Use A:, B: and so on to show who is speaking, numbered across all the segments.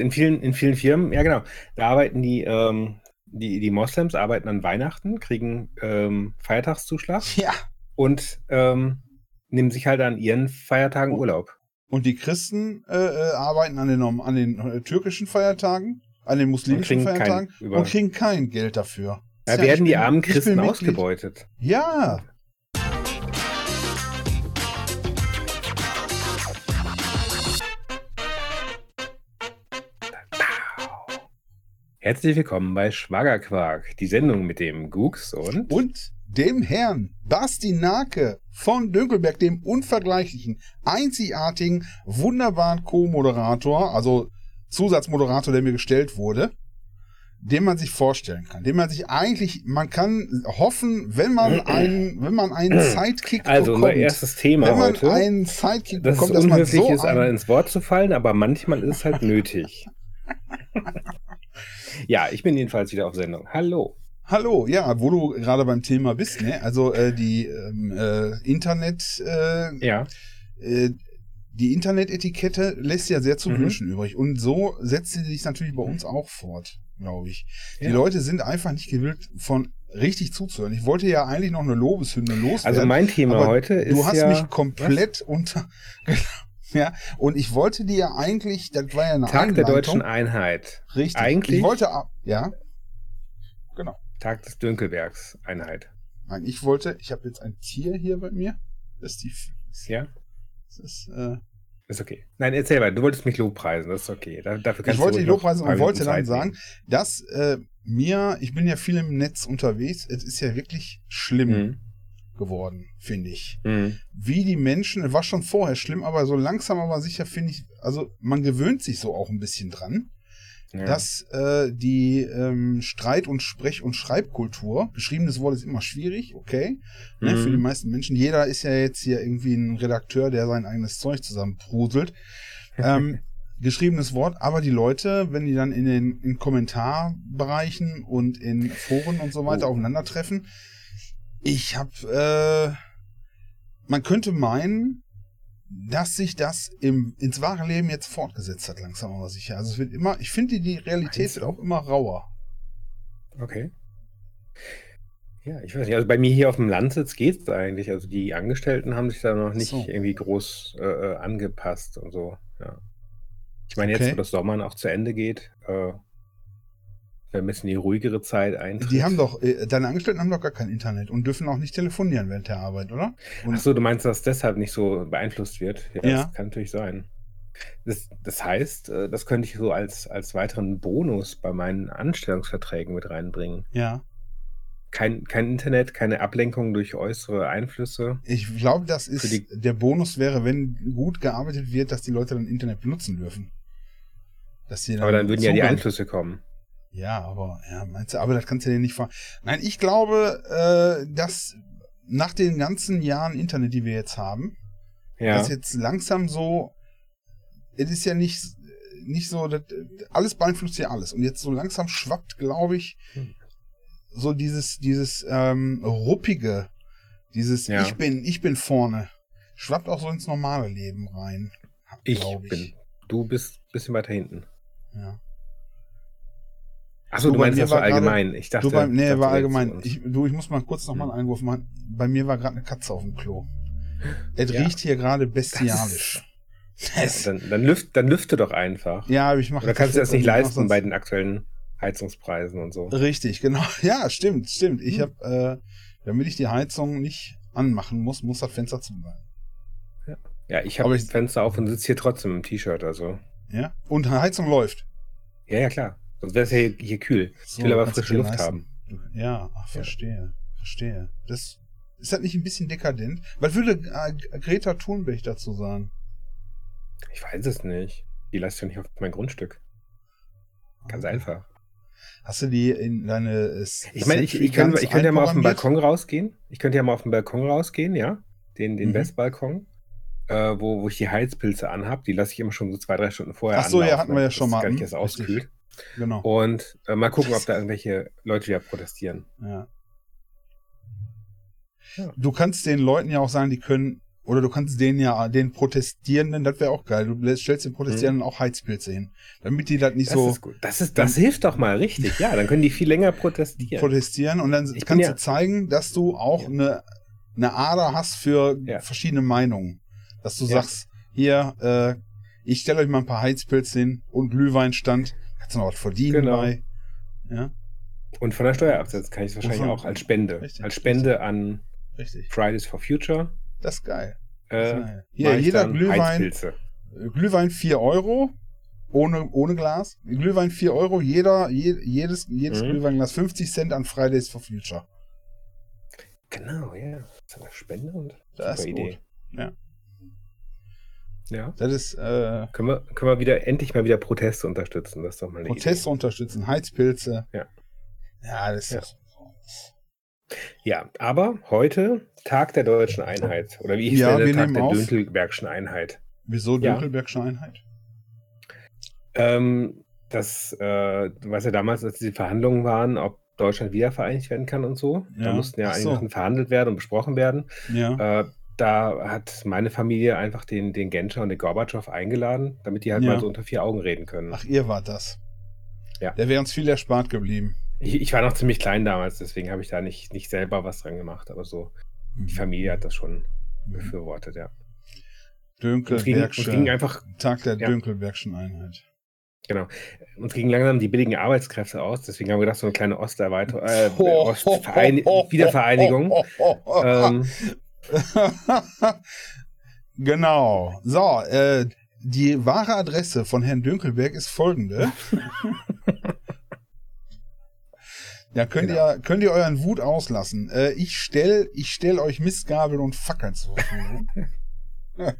A: in vielen, in vielen Firmen, ja genau, da arbeiten die, ähm, die, die Moslems arbeiten an Weihnachten, kriegen ähm, Feiertagszuschlag
B: Ja.
A: und ähm, nehmen sich halt an ihren Feiertagen Urlaub.
B: Und die Christen äh, äh, arbeiten an den, an den äh, türkischen Feiertagen, an den muslimischen
A: kein-
B: Feiertagen
A: über-
B: und kriegen kein Geld dafür.
A: Da
B: Tja,
A: werden die armen Christen ausgebeutet.
B: Ja,
A: Herzlich willkommen bei Schwagerquark, die Sendung mit dem Gux und
B: und dem Herrn Basti Nake von Dönkelberg, dem unvergleichlichen, einzigartigen, wunderbaren Co-Moderator, also Zusatzmoderator, der mir gestellt wurde, den man sich vorstellen kann, den man sich eigentlich, man kann hoffen, wenn man einen, wenn man einen Sidekick
A: also unser
B: bekommt,
A: erstes Thema
B: wenn man
A: heute,
B: einen Sidekick
A: dass es
B: bekommt, dass man so
A: ist, aber ins Wort zu fallen, aber manchmal ist es halt nötig. ja, ich bin jedenfalls wieder auf Sendung. Hallo.
B: Hallo, ja, wo du gerade beim Thema bist, ne? Also äh, die ähm, äh, Internet, äh,
A: Ja,
B: äh, die Internetetikette lässt ja sehr zu
A: Mhm.
B: wünschen übrig. Und so setzt sie sich natürlich bei uns auch fort, glaube ich. Die
A: Ja.
B: Leute sind einfach nicht gewillt, von richtig zuzuhören. Ich wollte ja eigentlich noch eine Lobeshymne loswerden.
A: also mein Thema heute ist
B: du hast
A: ja
B: mich komplett unter. ja, und ich wollte dir ja eigentlich, das war ja eine
A: Tag der
B: Einleitung.
A: deutschen Einheit.
B: Richtig.
A: Eigentlich-
B: Ich wollte, ja, genau.
A: Tag des Dünkelbergs Einheit.
B: Nein, ich wollte, ich habe jetzt ein Tier hier bei mir. Das ist die.
A: Ja,
B: Das ist, äh,
A: ist okay. Nein, erzähl mal, du wolltest mich lobpreisen, das ist okay. Da, dafür kannst
B: ich wollte
A: noch
B: Lobpreisen und wollte dann sagen, dass äh, mir, ich bin ja viel im Netz unterwegs, es ist ja wirklich schlimm
A: Mhm.
B: Geworden, finde ich.
A: Mhm.
B: Wie die Menschen, war schon vorher schlimm, aber so langsam aber sicher finde ich, also man gewöhnt sich so auch ein bisschen dran,
A: Ja.
B: dass äh, die ähm, Streit- und Sprech- und Schreibkultur, geschriebenes Wort ist immer schwierig, okay, ne,
A: Mhm.
B: für die meisten Menschen. Jeder ist ja jetzt hier irgendwie ein Redakteur, der sein eigenes Zeug zusammenpruselt. ähm, geschriebenes Wort, aber die Leute, wenn die dann in den in Kommentarbereichen und in Foren und so weiter
A: Oh.
B: aufeinandertreffen, ich habe, äh, man könnte meinen, dass sich das im, ins wahre Leben jetzt fortgesetzt hat, langsam aber sicher. Also es wird immer, ich finde, die Realität wird auch immer rauer.
A: Okay. Ja, ich weiß nicht. Also bei mir hier auf dem Landsitz geht's eigentlich. Also die Angestellten haben sich da noch nicht
B: so.
A: irgendwie groß äh, äh, angepasst und so. Ja. Ich meine, jetzt,
B: Okay.
A: wo das Sommern auch zu Ende geht, äh, ein bisschen die ruhigere Zeit eintritt.
B: Die haben doch, äh, deine Angestellten haben doch gar kein Internet und dürfen auch nicht telefonieren während der Arbeit, oder? Und
A: Ach so, du meinst, dass deshalb nicht so beeinflusst wird? Ja,
B: Ja.
A: das kann natürlich sein. Das, das heißt, äh, das könnte ich so als, als weiteren Bonus bei meinen Anstellungsverträgen mit reinbringen.
B: ja,
A: Kein, kein Internet, keine Ablenkung durch äußere Einflüsse.
B: ich glaube, das ist,
A: die-
B: der Bonus wäre, wenn gut gearbeitet wird, dass die Leute dann Internet benutzen dürfen. Dass die
A: Aber dann würden ja die Einflüsse kommen.
B: Ja, aber, ja, meinst du, aber das kannst du dir nicht ver... Nein, ich glaube, äh, dass nach den ganzen Jahren Internet, die wir jetzt haben,
A: Ja.
B: dass jetzt langsam so, es ist ja nicht, nicht so, das, alles beeinflusst ja alles. Und jetzt so langsam schwappt, glaube ich,
A: Hm.
B: so dieses, dieses ähm, ruppige, dieses
A: Ja.
B: Ich bin, ich bin vorne, schwappt auch so ins normale Leben rein.
A: Ich
B: glaub
A: bin. Du bist ein bisschen weiter hinten.
B: Ja.
A: Achso,
B: Du,
A: du,
B: bei
A: meinst das
B: war
A: allgemein. ich dachte,
B: Du beim, nee,
A: dachte
B: war allgemein. Ich, du, ich muss mal kurz noch mal
A: Hm.
B: einen Einwurf machen. Bei mir war gerade eine Katze auf dem Klo. Es
A: Ja.
B: riecht hier gerade bestialisch.
A: ja,
B: Es-
A: dann, dann, lüft, dann lüfte doch einfach.
B: Ja, aber ich mache
A: Oder kannst du das nicht leisten bei den aktuellen Heizungspreisen und so?
B: Richtig, genau. Ja, stimmt, stimmt. Ich
A: Hm.
B: habe, äh, damit ich die Heizung nicht anmachen muss, muss das Fenster zu bleiben.
A: Ja, ich
B: Aber
A: habe
B: ich-
A: das Fenster auf und sitze hier trotzdem im T-Shirt. Also.
B: Ja. Und die Heizung läuft.
A: Ja, ja, klar. Sonst wäre es ja hier, hier kühl. Ich
B: So,
A: will aber frische Luft
B: leisten.
A: haben.
B: Ja, ach, verstehe, verstehe. Das ist das nicht ein bisschen dekadent? Was würde äh, Greta Thunberg dazu sagen?
A: Ich weiß es nicht. Die lässt ja nicht auf mein Grundstück. Ganz einfach.
B: Hast du die in deine äh,
A: Ich meine, ich, ich, könnte, ich könnte ja mal auf den Balkon rausgehen. Ich könnte ja mal auf den Balkon rausgehen, ja. Den, den
B: Mhm.
A: Westbalkon. Äh, wo, wo ich die Heizpilze anhab. Die lasse ich immer schon so zwei, drei Stunden vorher
B: Ach so, ja,
A: anlaufen,
B: hatten wir ja schon mal.
A: gar nicht
B: Hm,
A: erst auskühlt.
B: Genau.
A: Und äh, mal gucken, ob da irgendwelche Leute wieder protestieren.
B: Ja.
A: Ja.
B: Du kannst den Leuten ja auch sagen, die können Oder du kannst den ja, den Protestierenden, das wäre auch geil. Du stellst den Protestierenden auch Heizpilze hin. Damit die das nicht
A: Mhm. Das
B: so
A: ist gut. Das, ist, das hilft doch mal richtig. Ja, dann können die viel länger protestieren.
B: protestieren und dann
A: Ich
B: kannst
A: ja-
B: du zeigen, dass du auch eine, eine Ader hast für
A: Ja.
B: verschiedene Meinungen. Dass du
A: Ja.
B: sagst, hier, äh, ich stelle euch mal ein paar Heizpilze hin und Glühweinstand. Kannst du noch was verdienen
A: Genau.
B: bei. Ja,
A: Und von der Steuer absetzen kann ich es wahrscheinlich
B: von-
A: auch als Spende.
B: Richtig,
A: als Spende an
B: richtig.
A: Fridays for Future.
B: Das ist geil.
A: Äh,
B: Geil. Hier,
A: mache ich
B: jeder
A: dann
B: Glühwein,
A: Heizpilze.
B: Glühwein 4 Euro. Ohne, ohne Glas. Glühwein 4 Euro. Jeder, je, jedes, jedes
A: Mhm.
B: Glühweinglas 50 Cent an Fridays for Future.
A: Genau, ja. Das ist eine Spende und
B: Das ist
A: Idee.
B: gut. Ja.
A: Ja.
B: Das ist äh,
A: Können wir, können wir wieder endlich mal wieder Proteste unterstützen. Das doch mal
B: Proteste unterstützen, Heizpilze.
A: Ja.
B: Ja, das ist
A: Ja. Idee. Ja, aber heute Tag der deutschen Einheit. Oder wie ich
B: Ja,
A: nenne,
B: wir
A: Tag der
B: auf.
A: Dünkelbergschen Einheit.
B: Wieso
A: Ja.
B: Dunkelbergsche Einheit?
A: Ähm, das, äh, du weißt ja damals, als diese Verhandlungen waren, ob Deutschland wiedervereinigt werden kann und so.
B: Ja.
A: Da mussten ja
B: Ach
A: einige
B: so.
A: Sachen verhandelt werden und besprochen werden.
B: Ja.
A: Äh, da hat meine Familie einfach den, den Genscher und den Gorbatschow eingeladen, damit die halt
B: Ja.
A: mal so unter vier Augen reden können.
B: Ach, ihr wart das.
A: Ja.
B: Der wäre uns viel erspart geblieben.
A: Ich, ich war noch ziemlich klein damals, deswegen habe ich da nicht, nicht selber was dran gemacht, aber so, die Familie hat das schon
B: Mhm.
A: befürwortet, ja.
B: Dünkelbergsche,
A: einfach,
B: Tag der
A: Ja.
B: Dünkelbergschen Einheit.
A: uns gingen langsam die billigen Arbeitskräfte aus, deswegen haben wir gedacht, so eine kleine Osterweiterung, äh, Ostverein Wiedervereinigung. Ähm,
B: genau. So, äh, die wahre Adresse von Herrn Dünkelberg ist folgende. Da könnt,
A: Genau.
B: ihr, könnt ihr euren Wut auslassen. Äh, ich stell, ich stell euch Mistgabeln und Fackeln zur Verfügung.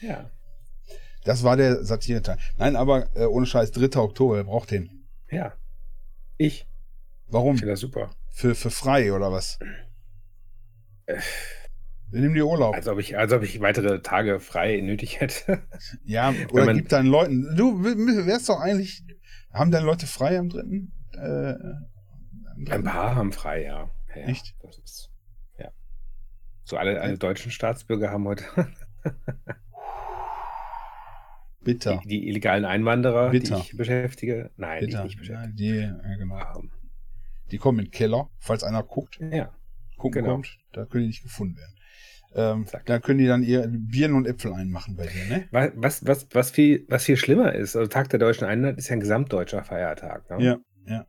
A: ja,
B: Das war der Satireteil. Nein, aber äh, ohne Scheiß, 3. Oktober, wer braucht den?
A: ja. Ich
B: Warum?
A: finde das super.
B: Für, für frei oder was? Wir nehmen dir Urlaub.
A: Als ob ich, als ob ich weitere Tage frei nötig hätte.
B: ja, oder gib deinen Leuten. Du wärst doch eigentlich. Haben deine Leute frei am dritten? Äh, am
A: Ein
B: dritten?
A: paar haben frei, ja. ja
B: Echt?
A: Das ist, ja. So alle, alle deutschen Staatsbürger haben heute
B: Bitter.
A: die, die illegalen Einwanderer,
B: Bitter.
A: die ich beschäftige. Nein, die ich
B: Bitter.
A: nicht
B: Ja,
A: beschäftige.
B: die, ja, genau.
A: Ähm,
B: die kommen in den Keller, falls einer guckt,
A: Ja,
B: gucken
A: Genau.
B: kommt, da können die nicht gefunden werden. Ähm,
A: Zack.
B: da können die dann ihr Birnen und Äpfel einmachen bei dir, ne?
A: Wa- was, was, was, viel, was viel schlimmer ist, also Tag der deutschen Einheit ist ja ein gesamtdeutscher Feiertag. Ne?
B: Ja, ja.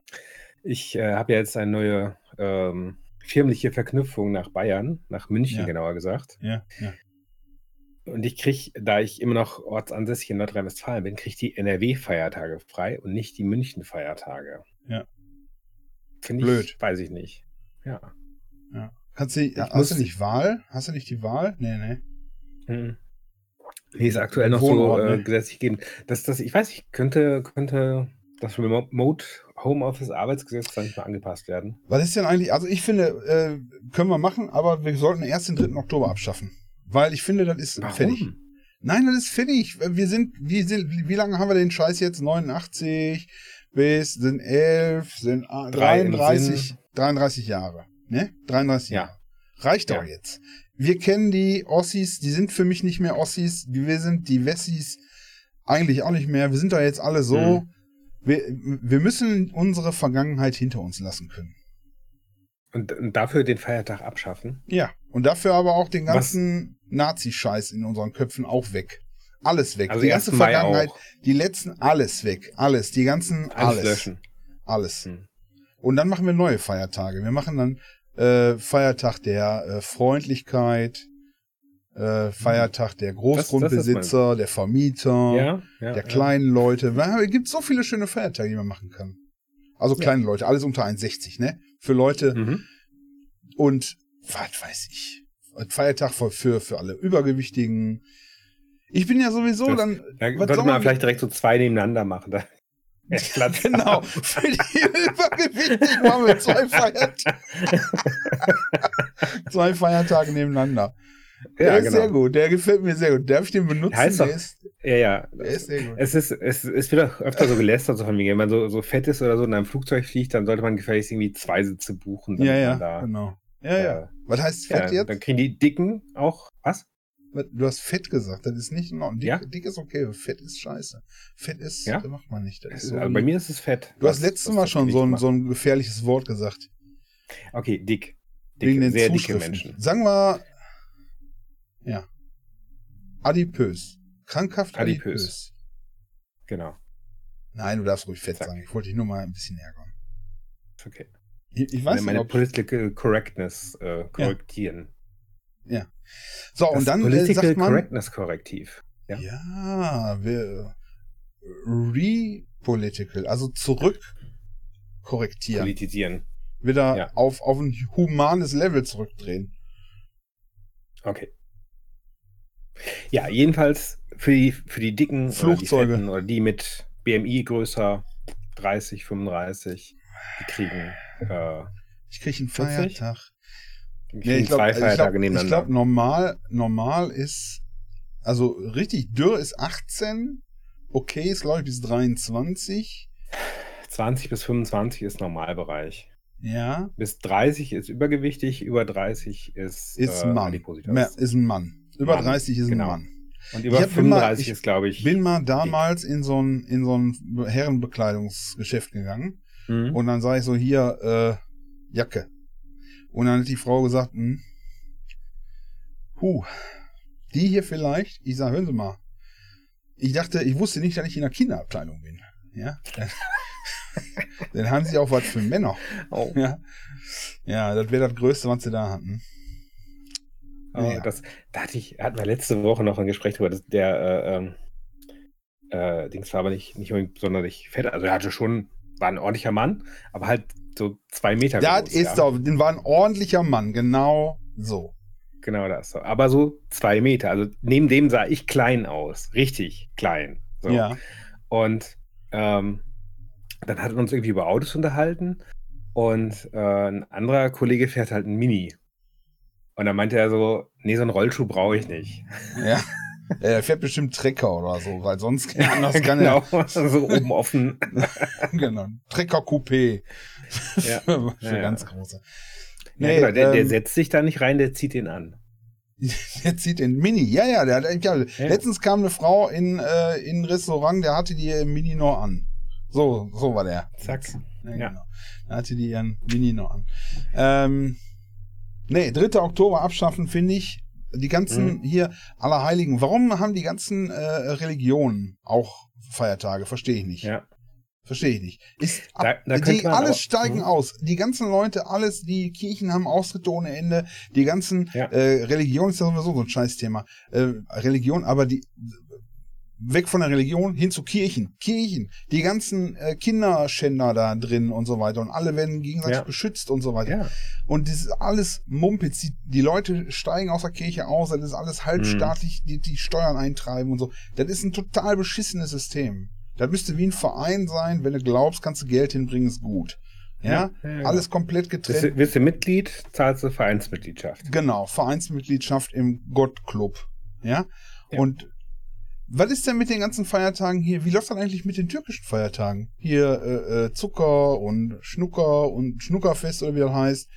A: Ich äh, habe ja jetzt eine neue ähm, firmliche Verknüpfung nach Bayern, nach München
B: Ja.
A: genauer gesagt.
B: Ja, ja.
A: Und ich kriege, da ich immer noch ortsansässig in Nordrhein-Westfalen bin, kriege ich die NRW-Feiertage frei und nicht die München-Feiertage.
B: Ja.
A: Finde ich,
B: Blöd.
A: weiß ich nicht. Ja.
B: Kannst du, hast
A: muss-
B: du nicht Wahl? Hast du nicht die Wahl? Nee, nee.
A: Hm. Nee, ist aktuell noch
B: Wohnort,
A: so äh,
B: ne?
A: gesetzlich gegeben. Das, das, ich weiß nicht, könnte, könnte das Remote Homeoffice Arbeitsgesetz dann nicht mal angepasst werden?
B: Was ist denn eigentlich, also ich finde, äh, können wir machen, aber wir sollten erst den 3. Oktober abschaffen. Weil ich finde, das ist fertig. Nein, das ist fertig. Wir sind, wie, sind, wie lange haben wir den Scheiß jetzt? 89 bis sind 11, sind ah,
A: Drei im
B: 33,
A: Sinn.
B: 33 Jahre. Ne? 33
A: Ja.
B: Jahre. Reicht doch
A: Ja.
B: jetzt. Wir kennen die Ossis, die sind für mich nicht mehr Ossis. Wir sind die Wessis eigentlich auch nicht mehr. Wir sind da jetzt alle so.
A: Mhm.
B: Wir, wir müssen unsere Vergangenheit hinter uns lassen können.
A: Und, und dafür den Feiertag abschaffen?
B: Ja. Und dafür aber auch den ganzen Nazi-Scheiß in unseren Köpfen auch weg. Alles weg.
A: Also
B: die ganze
A: 1. Mai
B: Vergangenheit, die letzten, alles weg. Alles. Die ganzen,
A: Alles,
B: alles.
A: löschen.
B: Alles.
A: Hm.
B: Und dann machen wir neue Feiertage. Wir machen dann äh, Feiertag der äh, Freundlichkeit, äh, Feiertag der Großgrundbesitzer, der Vermieter,
A: Ja, ja.
B: der
A: ja.
B: kleinen Leute. Es gibt so viele schöne Feiertage, die man machen kann. Also
A: Ja.
B: kleine Leute, alles unter 1,60, ne? Für Leute,
A: Mhm.
B: und was weiß ich. Feiertag für, für, für alle Übergewichtigen. Ich bin ja sowieso
A: Das-
B: dann.
A: Da
B: was
A: sollte
B: soll
A: man vielleicht direkt so zwei nebeneinander machen. Da mehr Platz
B: Genau, für die Übergewichtigen machen wir zwei Feiertage. zwei Feiertage nebeneinander. Der
A: Ja,
B: ist
A: genau.
B: sehr gut, der gefällt mir sehr gut. Darf ich den benutzen?
A: Heißt doch-
B: ist,
A: Ja, ja.
B: der ist sehr gut.
A: Es ist, es, es wird auch öfter so gelästert, so von mir. Wenn man so, so fett ist oder so in einem Flugzeug fliegt, dann sollte man gefälligst irgendwie zwei Sitze buchen.
B: Ja, ja,
A: da,
B: genau. Ja, ja.
A: äh,
B: Was heißt
A: ja,
B: fett jetzt?
A: Dann kriegen die Dicken auch, was?
B: Du hast fett gesagt, das ist nicht in Ordnung. Dick,
A: Ja?
B: dick ist okay, fett ist scheiße. Fett ist,
A: Ja?
B: das macht man nicht. So
A: also bei mir ist es fett.
B: du hast letztes Mal schon so ein, so ein gefährliches Wort gesagt.
A: Okay, dick.
B: wegen
A: Dicke,
B: den
A: sehr dicke. Menschen.
B: Sagen wir, ja. Adipös. Krankhaft adipös.
A: Adipös. Genau.
B: Nein, du darfst ruhig fett
A: Zack.
B: sagen. Ich wollte dich nur mal ein bisschen ärgern.
A: Okay.
B: Ich, ich weiß
A: meine
B: nicht,
A: meine Political Correctness äh, korrektieren.
B: So,
A: Das
B: und dann äh,
A: Political
B: sagt man,
A: Correctness Korrektiv. Ja.
B: ja, wir, repolitical, also zurück korrektieren.
A: Politisieren.
B: Wieder
A: Ja.
B: auf, auf ein humanes Level zurückdrehen.
A: Okay. Ja, jedenfalls für die, für die dicken
B: Flugzeuge.
A: oder die, oder die mit BMI größer 30, 35, die kriegen, äh,
B: Ich kriege einen
A: 40?
B: Feiertag. Nee, ich glaube,
A: zwei
B: ich
A: Feiertage
B: glaub, normal, normal ist, also richtig dürr ist 18, okay ist, glaube ich, bis 23.
A: 20 bis 25 ist Normalbereich.
B: Ja,
A: Bis 30 ist übergewichtig, über 30 ist,
B: ist
A: äh,
B: ein Mann. Ist ein Mann. Über
A: Mann,
B: 30 ist ein
A: genau.
B: Mann.
A: Und über
B: Ich hab- bin mal-
A: 35
B: ich
A: ist, glaube ich.
B: Bin mal damals in so ein, in so ein Herrenbekleidungsgeschäft gegangen
A: Mhm.
B: und dann sage ich so, hier, äh, Jacke. Und dann hat die Frau gesagt, hm, huh, die hier vielleicht? Ich sage, hören Sie mal. Ich dachte, ich wusste nicht, dass ich in der Kinderabteilung bin. Ja. Dann haben sie auch was für Männer.
A: oh,
B: Ja, ja das wäre das Größte, was sie da hatten.
A: aber
B: Ja.
A: das, da hatte ich, hatten wir letzte Woche noch ein Gespräch drüber, dass der, äh, ähm, äh, Dings war aber nicht, nicht unbedingt sonderlich fett. Also er hatte schon, war ein ordentlicher Mann, aber halt so zwei Meter
B: Das
A: groß.
B: ist
A: ja.
B: doch, den war ein ordentlicher Mann, genau so.
A: Genau das. Aber so zwei Meter. Also neben dem sah ich klein aus. Richtig klein. So.
B: Ja.
A: Und ähm, dann hat wir uns irgendwie über Autos unterhalten und äh, ein anderer Kollege fährt halt ein Mini. Und dann meinte er so, nee, so einen Rollschuh brauche ich nicht.
B: Ja. Er fährt bestimmt Trecker oder so, weil sonst anders kann er.
A: genau, so oben offen.
B: genau. Trecker Coupé.
A: Ja.
B: Für
A: Ja, ja.
B: ganz große.
A: Ja,
B: Nee,
A: genau, der, der
B: ähm,
A: setzt sich da nicht rein, der zieht ihn an.
B: Der zieht den Mini. Ja, ja, der hat, ja,
A: Ja.
B: letztens kam eine Frau in, äh, in ein Restaurant, der hatte die Mini noch an. So, so war der.
A: Zack.
B: Ja,
A: Ja.
B: Genau. Da hatte die ihren Mini noch an. Ähm, nee, 3. Oktober abschaffen, finde ich. Die ganzen
A: Mhm.
B: hier Allerheiligen. Warum haben die ganzen äh, Religionen auch Feiertage? Verstehe ich nicht.
A: Ja.
B: Verstehe ich nicht. Ist
A: Da- da
B: die alles
A: aber-
B: steigen
A: Mhm.
B: aus. Die ganzen Leute, alles, die Kirchen haben Austritte ohne Ende. Die ganzen
A: Ja.
B: äh, Religion ist ja sowieso so ein Scheißthema. Äh, Religion, aber die weg von der Religion hin zu Kirchen. Kirchen. Die ganzen äh, Kinderschänder da drin und so weiter. Und alle werden gegenseitig
A: Ja.
B: beschützt und so weiter.
A: Ja.
B: Und das ist alles Mumpitz. Die, die Leute steigen aus der Kirche aus. Das ist alles halbstaatlich, die, die Steuern eintreiben und so. Das ist ein total beschissenes System. Das müsste wie ein Verein sein. Wenn du glaubst, kannst du Geld hinbringen, ist gut. Ja,
A: Ja, ja,
B: alles komplett
A: Bist
B: getrennt.
A: du, bist du Mitglied, zahlst du Vereinsmitgliedschaft.
B: Genau, Vereinsmitgliedschaft im Gottclub. Ja?
A: Ja.
B: Und was ist denn mit den ganzen Feiertagen hier? Wie läuft das eigentlich mit den türkischen Feiertagen? Hier äh, äh, Zucker und Schnucker und Schnuckerfest oder wie das heißt.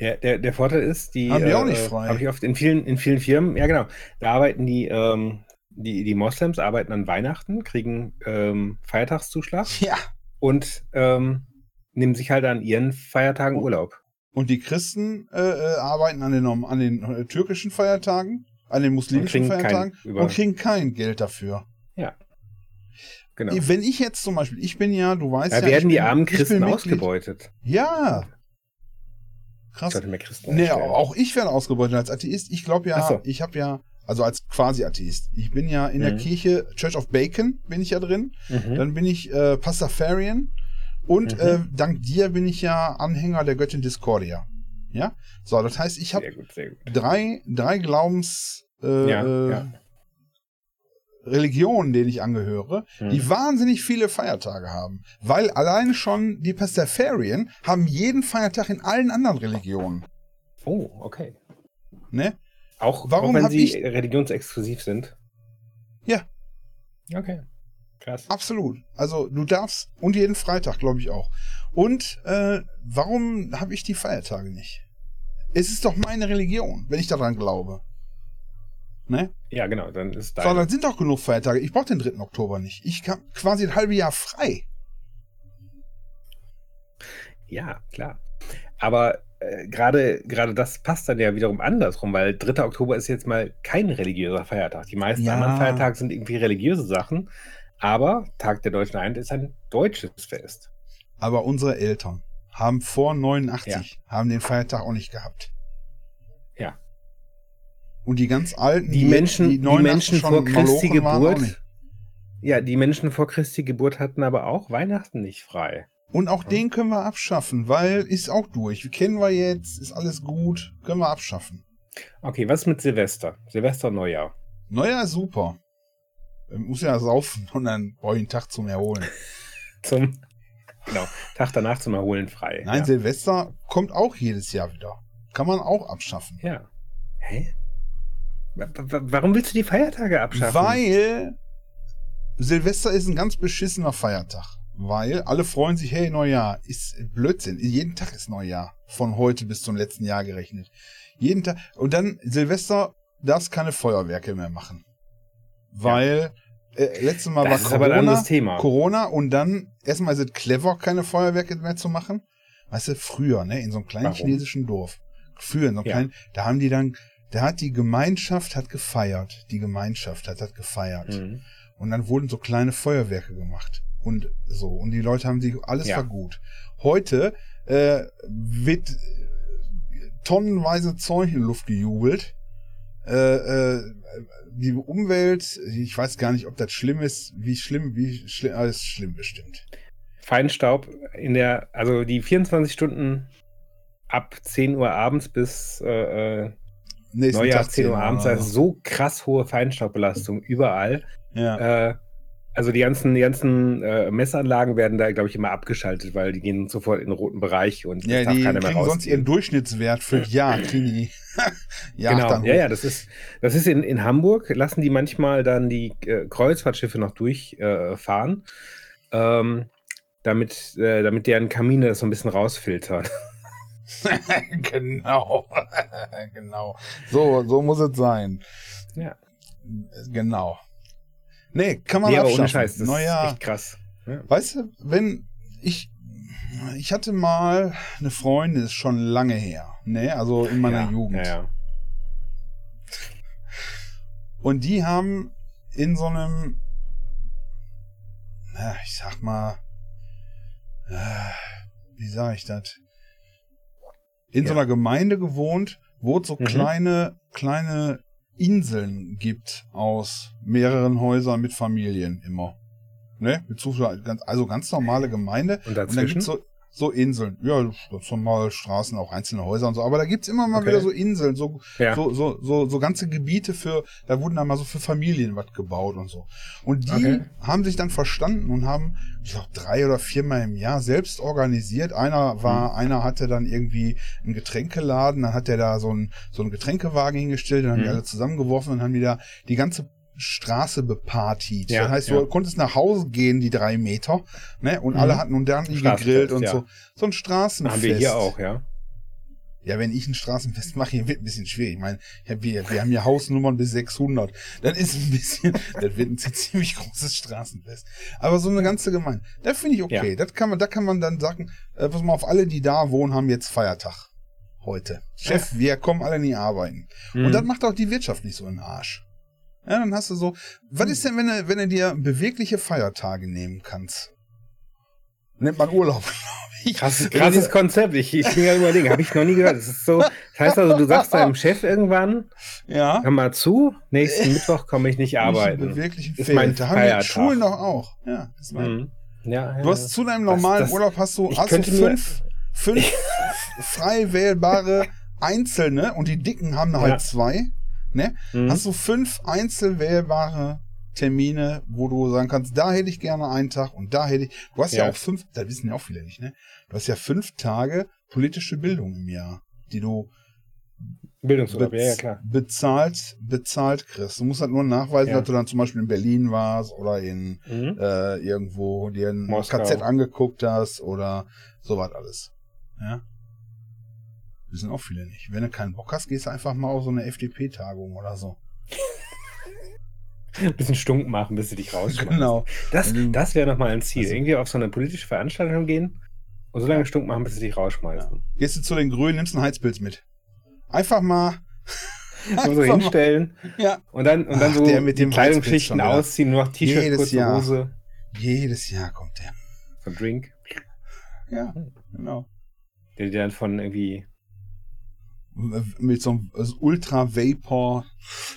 A: Der, der, der Vorteil ist, die
B: Haben die auch nicht
A: äh,
B: frei.
A: Habe ich oft in vielen, in vielen Firmen, ja genau, da arbeiten die, ähm, die, die Moslems arbeiten an Weihnachten, kriegen ähm, Feiertagszuschlag
B: Ja.
A: und ähm, nehmen sich halt an ihren Feiertagen Urlaub.
B: Und die Christen äh, äh, arbeiten an den, an den äh, türkischen Feiertagen, an den muslimischen Feiertagen und kriegen kein Geld dafür.
A: Genau.
B: Wenn ich jetzt zum Beispiel, ich bin ja, du weißt ja,
A: Da werden
B: ich
A: die armen
B: ich
A: Christen ausgebeutet.
B: Ja.
A: Ich
B: Krass.
A: sollte mehr Christen
B: Nee,
A: einstellen.
B: auch ich werde ausgebeutet als Atheist. Ich glaube ja,
A: so.
B: ich habe ja, also als quasi Atheist. Ich bin ja in der
A: Mhm.
B: Kirche Church of Bacon, bin ich ja drin.
A: Mhm.
B: Dann bin ich äh, Pastafarian. Und
A: Mhm.
B: äh, dank dir bin ich ja Anhänger der Göttin Discordia. Ja? So, das heißt, ich habe drei, drei Glaubens äh,
A: Ja,
B: äh,
A: ja.
B: Religionen, denen ich angehöre,
A: Mhm.
B: die wahnsinnig viele Feiertage haben. Weil alleine schon die Pastafarian haben jeden Feiertag in allen anderen Religionen.
A: Oh, okay.
B: Ne?
A: Auch,
B: Warum
A: auch wenn sie
B: ich-
A: religionsexklusiv sind.
B: Ja.
A: Okay. Krass.
B: Absolut. Also du darfst und jeden Freitag, glaube ich auch. Und äh, warum habe ich die Feiertage nicht? Es ist doch meine Religion, wenn ich daran glaube. Ne?
A: Ja, genau, dann ist
B: So, dann sind doch genug Feiertage. Ich brauche den 3. Oktober nicht. Ich habe quasi ein halbes Jahr frei.
A: Ja, klar. Aber äh, gerade das passt dann ja wiederum andersrum, weil 3. Oktober ist jetzt mal kein religiöser Feiertag. Die meisten
B: Ja.
A: anderen Feiertage sind irgendwie religiöse Sachen, aber Tag der Deutschen Einheit ist ein deutsches Fest.
B: Aber unsere Eltern haben vor 89, haben den Feiertag auch nicht gehabt. Und die ganz alten,
A: Die Menschen, die
B: 89
A: Menschen vor Christi
B: Malochen
A: Geburt, ja, die Menschen vor Christi Geburt hatten aber auch Weihnachten nicht frei.
B: Und auch den können wir abschaffen, weil ist auch durch. Kennen wir jetzt, ist alles gut, können wir abschaffen.
A: Okay, was mit Silvester? Silvester Neujahr.
B: Neujahr ist super. Man muss ja saufen und dann brauche ich einen Tag zum Erholen.
A: Zum genau, Tag danach zum Erholen frei.
B: Nein,
A: ja.
B: Silvester kommt auch jedes Jahr wieder. Kann man auch abschaffen.
A: ja. Hä? Wa- wa- Warum willst du die Feiertage abschaffen?
B: Weil Silvester ist ein ganz beschissener Feiertag. Weil alle freuen sich, hey, Neujahr. Ist Blödsinn. Jeden Tag ist Neujahr. Von heute bis zum letzten Jahr gerechnet. Jeden Tag. Und dann Silvester darfst keine Feuerwerke mehr machen. Weil äh, letztes Mal
A: Das
B: war
A: ist aber ein
B: Corona.
A: anderes Thema.
B: Corona und dann erstmal ist es clever, keine Feuerwerke mehr zu machen. Weißt du, früher, ne, in so einem kleinen
A: Warum?
B: chinesischen Dorf. Früher in so einem
A: Ja.
B: kleinen, da haben die dann, da hat die Gemeinschaft hat gefeiert. Die Gemeinschaft hat hat gefeiert.
A: Mhm.
B: Und dann wurden so kleine Feuerwerke gemacht. Und so. Und die Leute haben sich, alles
A: Ja.
B: war gut. Heute äh, wird äh, tonnenweise Zeug in Luft gejubelt. Äh, äh, die Umwelt, ich weiß gar nicht, ob das schlimm ist, wie schlimm, wie schlimm, alles schlimm bestimmt.
A: Feinstaub in der, also die 24 Stunden ab 10 Uhr abends bis äh, äh,
B: Nächsten
A: Neujahr
B: Tag
A: 10 Uhr abends, ist so krass hohe Feinstaubbelastung überall.
B: Ja.
A: Äh, also die ganzen, die ganzen äh, Messanlagen werden da, glaube ich, immer abgeschaltet, weil die gehen sofort in den roten Bereich und
B: ja, die
A: keiner mehr
B: kriegen sonst ihren. Durchschnittswert für Jahr, kriegen die Jagd
A: Genau, ja, ja, das ist, das ist in, in Hamburg, lassen die manchmal dann die äh, Kreuzfahrtschiffe noch durchfahren, äh, ähm, damit, äh, damit deren Kamine das so ein bisschen rausfiltern.
B: genau. genau. So, so muss es sein.
A: Ja.
B: Genau. Nee, kann man
A: Nee,
B: abschaffen.
A: ohne Scheiß, das
B: Neujahr,
A: ist echt krass. Ja.
B: Weißt du, wenn ich ich hatte mal eine Freundin, ist schon lange her, ne, also in meiner
A: ja,
B: Jugend.
A: Ja, ja.
B: Und die haben in so einem, na, ich sag mal, äh, wie sage ich das? In so
A: Ja.
B: einer Gemeinde gewohnt, wo es so
A: Mhm.
B: kleine, kleine Inseln gibt aus mehreren Häusern mit Familien immer. Ne? Mit Zuschauern, ganz, also ganz normale Gemeinde.
A: Und
B: Und dann
A: dazwischen?
B: gibt's so, so Inseln. Ja, ganz normale Straßen, auch einzelne Häuser und so. Aber da gibt's immer mal
A: Okay.
B: wieder so Inseln, so,
A: ja.
B: so, so, so, so ganze Gebiete für, da wurden dann mal so für Familien was gebaut und so. Und die
A: Okay.
B: haben sich dann verstanden und haben, ich glaube, drei oder viermal im Jahr selbst organisiert. Einer war,
A: Mhm.
B: einer hatte dann irgendwie einen Getränkeladen, dann hat der da so einen, so einen Getränkewagen hingestellt, dann haben die
A: Mhm.
B: alle zusammengeworfen und haben die da die ganze Straße bepartied.
A: Ja,
B: das heißt,
A: ja.
B: du konntest nach Hause gehen, die drei Meter, ne? Und
A: Mhm.
B: alle hatten und dann gegrillt und
A: ja.
B: so. So ein Straßenfest.
A: Haben wir hier auch, ja.
B: Ja, wenn ich ein Straßenfest mache, hier wird ein bisschen schwierig. Ich meine, ja, wir, wir haben ja Hausnummern bis 600. Dann ist ein bisschen, das wird ein ziemlich großes Straßenfest. Aber so eine ganze Gemeinde, das finde ich okay.
A: Ja.
B: Das kann man, da kann man dann sagen, äh, pass mal auf, alle, die da wohnen, haben jetzt Feiertag. Heute. Chef, wir kommen alle nie arbeiten.
A: Mhm.
B: Und das macht auch die Wirtschaft nicht so in den Arsch. Ja, dann hast du so, was ist denn, wenn du, wenn du dir bewegliche Feiertage nehmen kannst? Nennt man Urlaub, glaube ich.
A: Krasses, Konzept. Ich, ich bin ja überlegen, habe ich noch nie gehört. Das ist so, das heißt also, du sagst deinem Chef irgendwann,
B: Ja.
A: hör mal zu, nächsten Mittwoch komme ich nicht arbeiten.
B: Beweglichen
A: Ist mein
B: Da haben die
A: Feiertag.
B: Schulen doch auch. Ja, ist mein,
A: Mhm. Ja,
B: Du hast zu deinem normalen
A: das-
B: Urlaub hast du, hast du fünf, fünf frei wählbare einzelne und die dicken haben halt
A: Ja.
B: zwei. Ne?
A: Mhm.
B: Hast du fünf einzeln wählbare Termine, wo du sagen kannst, da hätte ich gerne einen Tag und da hätte ich. Du hast ja,
A: Ja.
B: auch fünf, das wissen ja auch viele nicht, ne? Du hast ja fünf Tage politische Bildung im Jahr, die du
A: Bildungsurlaub,
B: bez-
A: ja, ja, klar.
B: bezahlt, bezahlt kriegst. Du musst halt nur nachweisen,
A: Ja.
B: dass du dann zum Beispiel in Berlin warst oder in
A: Mhm.
B: äh, irgendwo dir ein
A: Moskau.
B: KZ angeguckt hast oder sowas alles. Ja. Wissen auch viele nicht. Wenn du keinen Bock hast, gehst du einfach mal auf so eine FDP-Tagung oder so.
A: Ein bisschen stunk machen, bis sie dich rausschmeißen.
B: Genau.
A: Das, das wäre nochmal ein Ziel.
B: Also-
A: Irgendwie auf so eine politische Veranstaltung gehen und so lange stunk machen, bis sie dich rausschmeißen.
B: Gehst du zu den Grünen, nimmst einen Heizpilz mit. Einfach mal.
A: So
B: einfach mal-
A: hinstellen
B: Ja.
A: und dann, und dann
B: Ach,
A: so
B: der mit
A: die Kleidungsschichten ausziehen, nur noch T-Shirt,
B: Jedes
A: kurze
B: Jahr.
A: Hose,
B: Jedes Jahr kommt der.
A: so ein Drink,
B: Ja, genau.
A: der dir dann von irgendwie
B: Mit so einem also Ultra Vapor,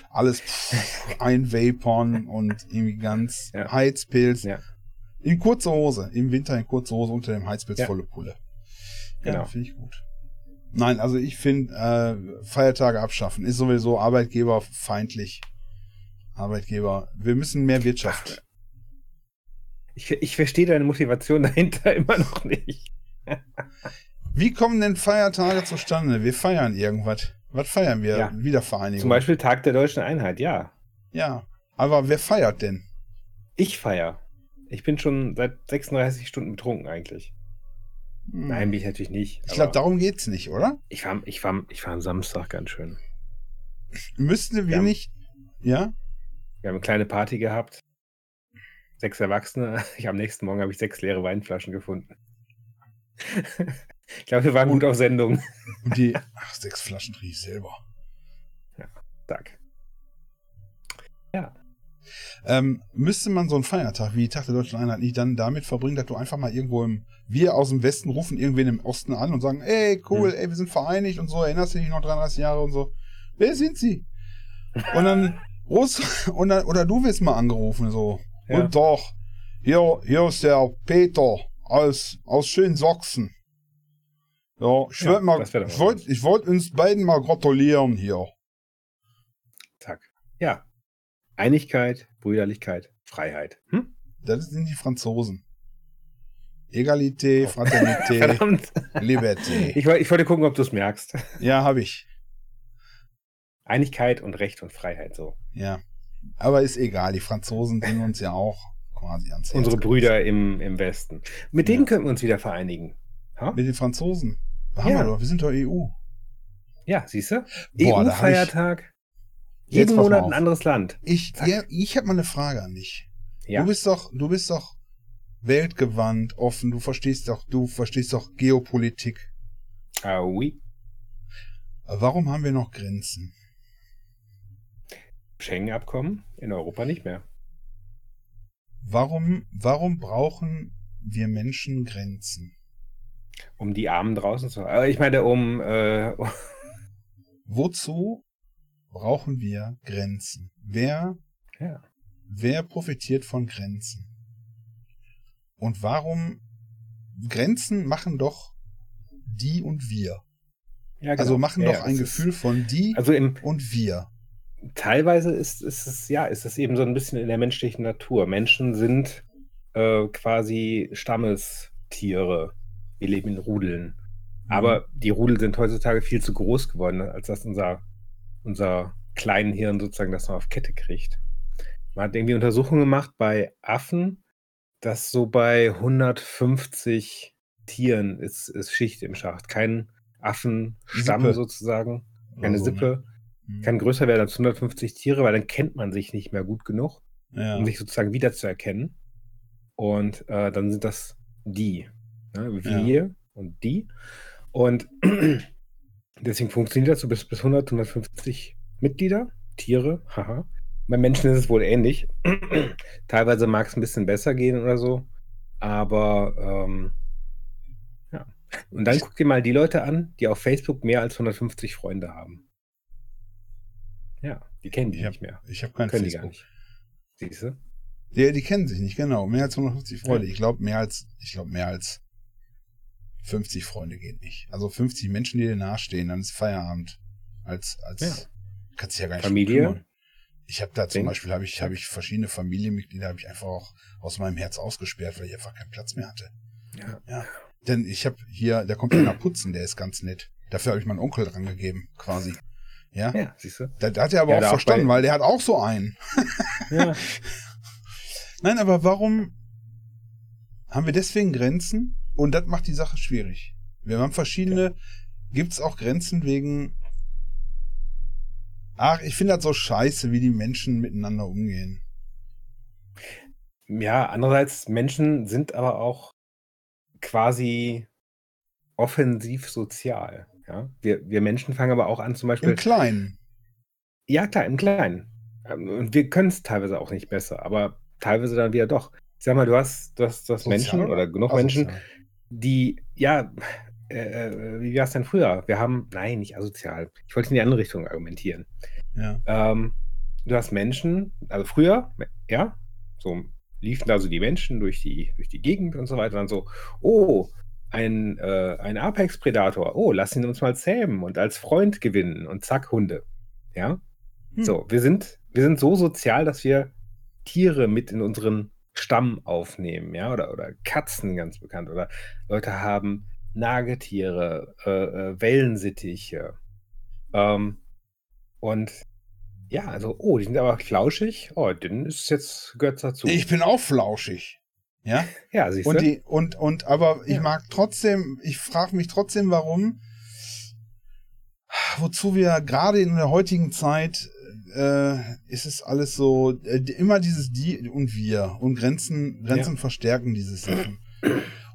B: alles ein Vaporn und irgendwie ganz
A: Ja.
B: Heizpilz.
A: Ja.
B: In kurzer Hose, im Winter in kurzer Hose unter dem Heizpilz
A: Ja.
B: volle Pulle. Ja,
A: Genau.
B: finde ich gut. Nein, also ich finde, äh, Feiertage abschaffen ist sowieso arbeitgeberfeindlich. Arbeitgeber, wir müssen mehr Wirtschaft.
A: Ich, ich verstehe deine Motivation dahinter immer noch nicht.
B: Wie kommen denn Feiertage zustande? Wir feiern irgendwas. Was feiern wir?
A: Ja.
B: Wiedervereinigung.
A: Zum Beispiel Tag der Deutschen Einheit, ja.
B: Ja. Aber wer feiert denn?
A: Ich feier. Ich bin schon seit 36 Stunden betrunken eigentlich.
B: Hm.
A: Nein, bin ich natürlich nicht.
B: Ich glaube, darum geht's nicht, oder?
A: ich war, ich, war, ich war am Samstag ganz schön.
B: Müssten wir
A: Ja.
B: nicht. Ja?
A: Wir haben eine kleine Party gehabt. Sechs Erwachsene. Ich, am nächsten Morgen habe ich sechs leere Weinflaschen gefunden. ich glaube, wir waren gut auf Sendung.
B: Und die. Ach, sechs Flaschen trinke ich selber.
A: Tag.
B: Ähm, müsste man so einen Feiertag wie Tag der Deutschen Einheit nicht dann damit verbringen, dass du einfach mal irgendwo im. Wir aus dem Westen rufen irgendwen im Osten an und sagen: Ey, cool,
A: Hm.
B: ey, wir sind vereinigt und so, erinnerst du dich noch 33 Jahre und so. Wer sind sie? Und dann. Russ, und dann, oder du wirst mal angerufen, so.
A: Ja.
B: Guten Tag. Hier, hier ist der Peter aus, aus Schönsachsen. Ja, ich
A: Ja,
B: wollte mal, ich wollte, wollte uns beiden mal gratulieren hier.
A: Zack. Ja. Einigkeit, Brüderlichkeit, Freiheit. Hm?
B: Das sind die Franzosen. Egalité, Fraternité,
A: Verdammt.
B: Liberté.
A: Ich, ich wollte gucken, ob du es merkst.
B: Ja, habe ich.
A: Einigkeit und Recht und Freiheit, so.
B: Ja. Aber ist egal, die Franzosen sind uns ja auch quasi ans Herz
A: Unsere. Brüder im, im Westen. Mit denen
B: Ja.
A: könnten wir uns wieder vereinigen. Ha?
B: Mit den Franzosen. Haben
A: Ja.
B: wir doch, wir sind doch EU.
A: Ja, siehst du? EU-Feiertag. Jeden Monat ein anderes Land.
B: Ich,
A: Zack.
B: ja, ich habe mal eine Frage an dich.
A: Ja.
B: Du bist doch, du bist doch weltgewandt, offen, du verstehst doch, du verstehst doch Geopolitik.
A: Ah, oui.
B: Warum haben wir noch Grenzen?
A: Schengen-Abkommen in Europa nicht mehr.
B: Warum, warum brauchen wir Menschen Grenzen?
A: Um die Armen draußen zu. Aber ich meine, um. Äh,
B: Wozu brauchen wir Grenzen? Wer,
A: ja.
B: wer profitiert von Grenzen? Und warum Grenzen machen doch die und wir.
A: ja genau.
B: Also machen
A: ja,
B: doch ein Gefühl
A: Ist,
B: von die
A: also im,
B: und wir.
A: teilweise ist, ist es, ja, ist es eben so ein bisschen in der menschlichen Natur. Menschen sind äh, quasi Stammestiere. Wir leben in Rudeln. Aber die Rudel sind heutzutage viel zu groß geworden, als dass unser, unser kleinen Hirn sozusagen das noch auf Kette kriegt. Man hat irgendwie Untersuchungen gemacht bei Affen, dass so bei 150 Tieren ist, ist Schicht im Schacht. Kein Affenstamm
B: Sippe.
A: sozusagen, keine
B: so, ne?
A: Sippe.
B: Mhm.
A: Kann größer werden als 150 Tiere, weil dann kennt man sich nicht mehr gut genug,
B: ja.
A: um sich sozusagen wiederzuerkennen. Und äh, dann sind das die. Ne? Wir und die. Und deswegen funktioniert das so bis, bis 100, 150 Mitglieder, Tiere, haha. Bei Menschen ist es wohl ähnlich. Teilweise mag es ein bisschen besser gehen oder so. Aber ähm, ja. Und dann guck dir mal die Leute an, die auf Facebook mehr als 150 Freunde haben. Ja, die kennen die
B: Ich hab-
A: nicht mehr.
B: Ich habe kein
A: Können die gar nicht. Siehst du?
B: Ja, die kennen sich nicht, genau. Mehr als 150 Freunde.
A: Ja.
B: Ich glaube, mehr als, ich glaube, mehr als 50 Freunde geht nicht. Also 50 Menschen, die dir nahestehen, dann ist Feierabend. Als, als,
A: Ja.
B: kannst dich ja gar nicht
A: Familie?
B: kümmern. Ich habe da zum
A: Denk-
B: Beispiel, habe ich, habe ich verschiedene Familienmitglieder, habe ich einfach auch aus meinem Herz ausgesperrt, weil ich einfach keinen Platz mehr hatte.
A: Ja.
B: Ja. Denn ich habe hier, da kommt einer putzen, der ist ganz nett. Dafür habe ich meinen Onkel dran gegeben, quasi. Ja.
A: Ja, siehst du?
B: Da, da hat er aber
A: Ja,
B: auch
A: auch
B: verstanden,
A: bei-
B: weil der hat auch so einen.
A: Ja.
B: Nein, aber warum haben wir deswegen Grenzen? Und das macht die Sache schwierig. Wir haben verschiedene, gibt's auch Grenzen wegen. Ach, ich finde das so scheiße, wie die Menschen miteinander umgehen.
A: Ja, andererseits, Menschen sind aber auch quasi offensiv sozial. Ja? Wir, wir Menschen fangen aber auch an, zum Beispiel.
B: Im Kleinen.
A: Ja, klar, im Kleinen. Ähm, und wir können es teilweise auch nicht besser, aber teilweise dann wieder doch. Ich sag mal, du hast, du hast, du hast Menschen oder genug Menschen, die, ja, äh, äh wie war es denn früher? Wir haben, nein, nicht asozial. Ich wollte in die andere Richtung argumentieren.
B: Ja.
A: Ähm, du hast Menschen, also früher, ja, so liefen da so die Menschen durch die, durch die Gegend und so weiter. Und dann so, oh, ein, äh, ein Apex-Predator. Oh, lass ihn uns mal zähmen und als Freund gewinnen. Und zack, Hunde. Ja. Hm. So, wir sind, wir sind so sozial, dass wir Tiere mit in unseren Stamm aufnehmen, ja, oder, oder Katzen ganz bekannt. Oder Leute haben Nagetiere, äh, äh, Wellensittiche. Ähm, und ja, also, oh, die sind aber flauschig. Oh, dann ist es jetzt, gehört dazu.
B: Ich bin auch flauschig. Ja?
A: Ja, siehst du.
B: Und, die, und, und aber ich mag trotzdem, ich frage mich trotzdem, warum, wozu wir gerade in der heutigen Zeit äh, ist es alles so, äh, immer dieses Die und Wir und Grenzen, Grenzen ja. verstärken diese Sachen.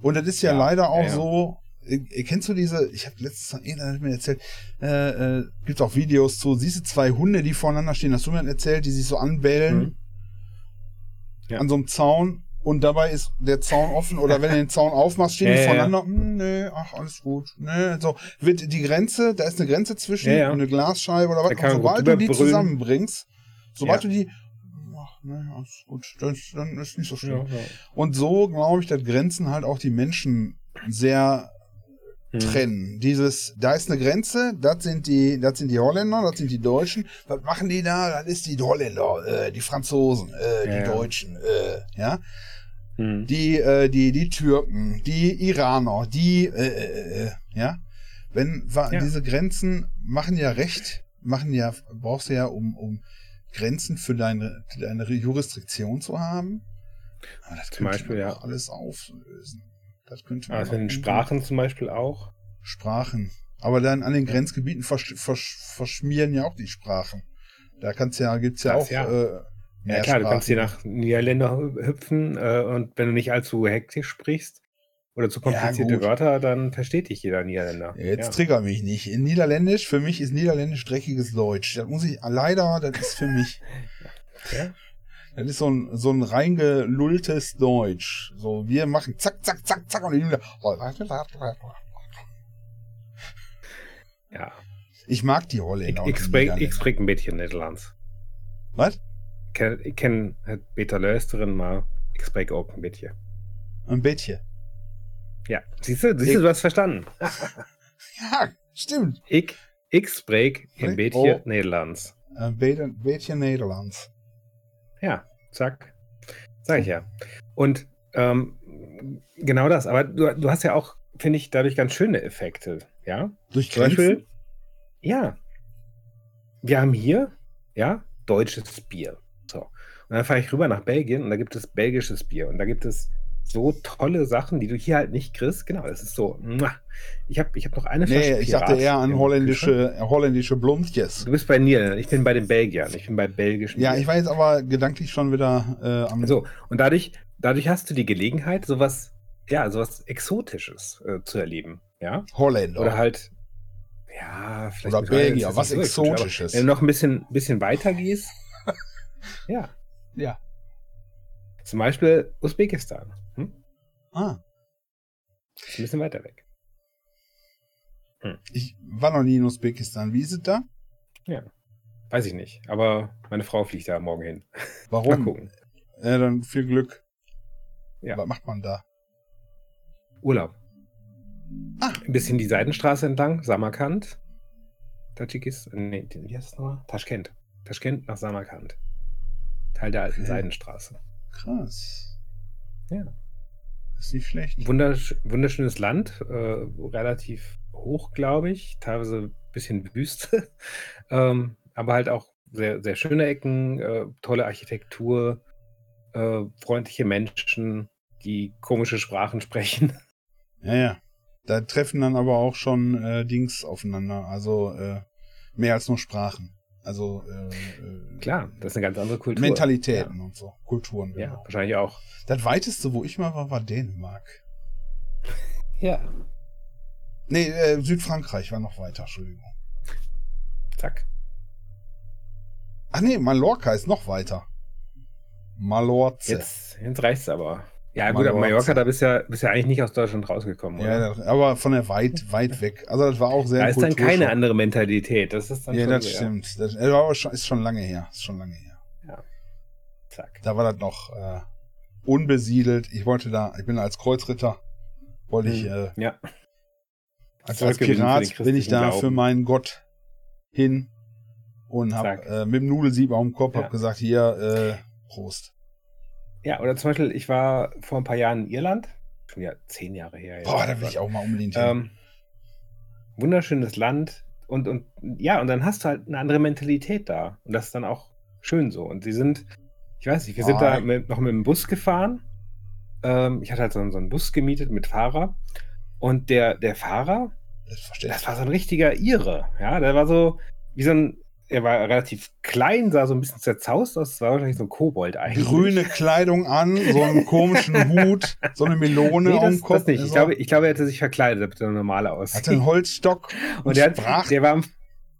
B: Und das ist ja, ja leider auch ja, so, äh, kennst du diese, ich habe letztens einer mir erzählt, äh, äh, gibt auch Videos zu, siehst du zwei Hunde, die voreinander stehen, hast du mir erzählt, die sich so anbellen mhm. an so einem Zaun und dabei ist der Zaun offen oder wenn du den Zaun aufmachst, stehen die voneinander. Hm, nee, ach, alles gut, nee, so, wird die Grenze, da ist eine Grenze zwischen, eine Glasscheibe oder was, und sobald du die zusammenbringst, sobald du die, ach, nee, alles gut, das, dann ist nicht so schlimm. Und so, glaube ich, dass Grenzen halt auch die Menschen sehr hm. trennen. Dieses, da ist eine Grenze, das sind die, das sind die Holländer, das sind die Deutschen. Was machen die da? Das ist die Holländer, äh, die Franzosen, äh, die ja, Deutschen, äh, ja. Hm. Die, äh, die, die Türken, die Iraner, die, äh, äh, äh ja. Wenn ja. diese Grenzen machen ja recht, machen ja, brauchst du ja, um, um Grenzen für deine, deine Jurisdiktion zu haben.
A: Aber das Zum Beispiel, ja.
B: alles auflösen.
A: Das könnte man. Also in Sprachen zum Beispiel auch.
B: Sprachen. Aber dann an den Grenzgebieten versch versch verschmieren ja auch die Sprachen. Da kann's ja, gibt's ja das, auch. Ja. Äh,
A: ja klar, Sprachen. du kannst hier nach Niederländer hüpfen äh, und wenn du nicht allzu hektisch sprichst oder zu komplizierte ja, Wörter, dann versteht dich jeder Niederländer.
B: Jetzt ja. trigger mich nicht. In Niederländisch, für mich ist Niederländisch dreckiges Deutsch. Das muss ich leider, das ist für mich. ja? Das ist so ein, so ein reingelulltes Deutsch. So, wir machen zack, zack, zack, zack und die Jünger.
A: Ja.
B: Ich mag die Holländer.
A: Ich, ich, spreek, ich spreek ein bisschen Nederlands.
B: Was?
A: Ich ken, ik ken het beter luisteren, maar ik spreek ook een beetje.
B: Ein beetje?
A: Ja, siehst du, siehst du, hast verstanden.
B: ja, stimmt.
A: Ich, ich spreek een beetje oh. Nederlands.
B: Een beetje, beetje Nederlands.
A: Ja, zack. Sag ich ja. Und ähm, genau das. Aber du, du hast ja auch, finde ich, dadurch ganz schöne Effekte. Ja?
B: Durch Zum Beispiel,
A: ja. Wir haben hier, ja, deutsches Bier. Und dann fahre ich rüber nach Belgien und da gibt es belgisches Bier. Und da gibt es so tolle Sachen, die du hier halt nicht kriegst. Genau, das ist so. Ich habe ich hab noch eine
B: Flasche. Nee, ich dachte eher an holländische, holländische Blondjes.
A: Du bist bei Niederländern, ich bin bei den Belgiern, ich bin bei belgischen.
B: Ja, ich war jetzt aber gedanklich schon wieder
A: äh, am. So, und dadurch, dadurch hast du die Gelegenheit, sowas, ja, sowas Exotisches äh, zu erleben. Ja?
B: Holländer.
A: Oder halt. Ja,
B: vielleicht. Oder Belgier, was Exotisches.
A: Wenn du noch ein bisschen, bisschen weiter gehst. ja.
B: Ja.
A: Zum Beispiel Usbekistan. Hm?
B: Ah.
A: Ist ein bisschen weiter weg.
B: Hm. Ich war noch nie in Usbekistan. Wie ist es da?
A: Ja. Weiß ich nicht. Aber meine Frau fliegt da morgen hin.
B: Warum? Mal gucken. Ja, dann viel Glück. Ja. Was macht man da?
A: Urlaub. Ah. Ein bisschen die Seidenstraße entlang, Samarkand. Tadschikistan. Nee, wie heißt es nochmal? Taschkent. Taschkent nach Samarkand. Teil der alten okay. Seidenstraße.
B: Krass.
A: Ja.
B: Ist nicht schlecht.
A: Wundersch wunderschönes Land, äh, relativ hoch, glaube ich, teilweise ein bisschen Wüste, ähm, aber halt auch sehr, sehr schöne Ecken, äh, tolle Architektur, äh, freundliche Menschen, die komische Sprachen sprechen.
B: Ja, ja. Da treffen dann aber auch schon äh, Dings aufeinander, also äh, mehr als nur Sprachen. Also äh,
A: Klar, das ist eine ganz andere Kultur.
B: Mentalitäten und so. Kulturen,
A: Ja, ja
B: genau.
A: wahrscheinlich auch.
B: Das weiteste, wo ich mal war, war Dänemark.
A: Ja.
B: Nee, äh, Südfrankreich war noch weiter, Entschuldigung.
A: Zack.
B: Ach nee, Mallorca ist noch weiter. Malorze.
A: Jetzt, jetzt reicht's aber. Ja, gut, aber
B: Mallorca.
A: Da bist du ja, bist ja eigentlich nicht aus Deutschland rausgekommen, oder?
B: Ja, aber von der weit, weit weg. Also das war auch sehr
A: da ist dann keine andere Mentalität. Das ist dann
B: Ja, das
A: so,
B: stimmt. Das äh, war aber schon, ist schon lange her. Ist schon lange her.
A: Zack.
B: Da war das noch äh, unbesiedelt. Ich wollte da, ich bin als Kreuzritter, wollte ich,
A: Hm.
B: äh,
A: Ja.
B: als, als Pirat bin ich da
A: Glauben.
B: für meinen Gott hin und hab
A: Zack.
B: äh, mit dem Nudelsieb auf dem Kopf
A: Ja.
B: hab gesagt, hier, äh, Prost.
A: Ja, oder zum Beispiel, ich war vor ein paar Jahren in Irland. Schon ja zehn Jahre her. jetzt.
B: Boah, da will ich auch mal unbedingt hin.
A: Ähm, wunderschönes Land. Und, und ja, und dann hast du halt eine andere Mentalität da. Und das ist dann auch schön so. Und sie sind, ich weiß nicht, wir sind da mit, noch mit dem Bus gefahren. Ähm, ich hatte halt so, einen- so einen Bus gemietet mit Fahrer. Und der, der Fahrer,
B: Das
A: das war so ein richtiger Ire. Ja, der war so wie so ein, er war relativ klein, sah so ein bisschen zerzaust aus. War wahrscheinlich so ein Kobold eigentlich.
B: Grüne Kleidung an, so einen komischen Hut, so eine Melone
A: Nee, das,
B: dem Kopf.
A: das nicht. Ich glaube, ich glaube, er hätte sich verkleidet, damit er normal aussieht.
B: hatte einen Holzstock und,
A: und der, hat, der war am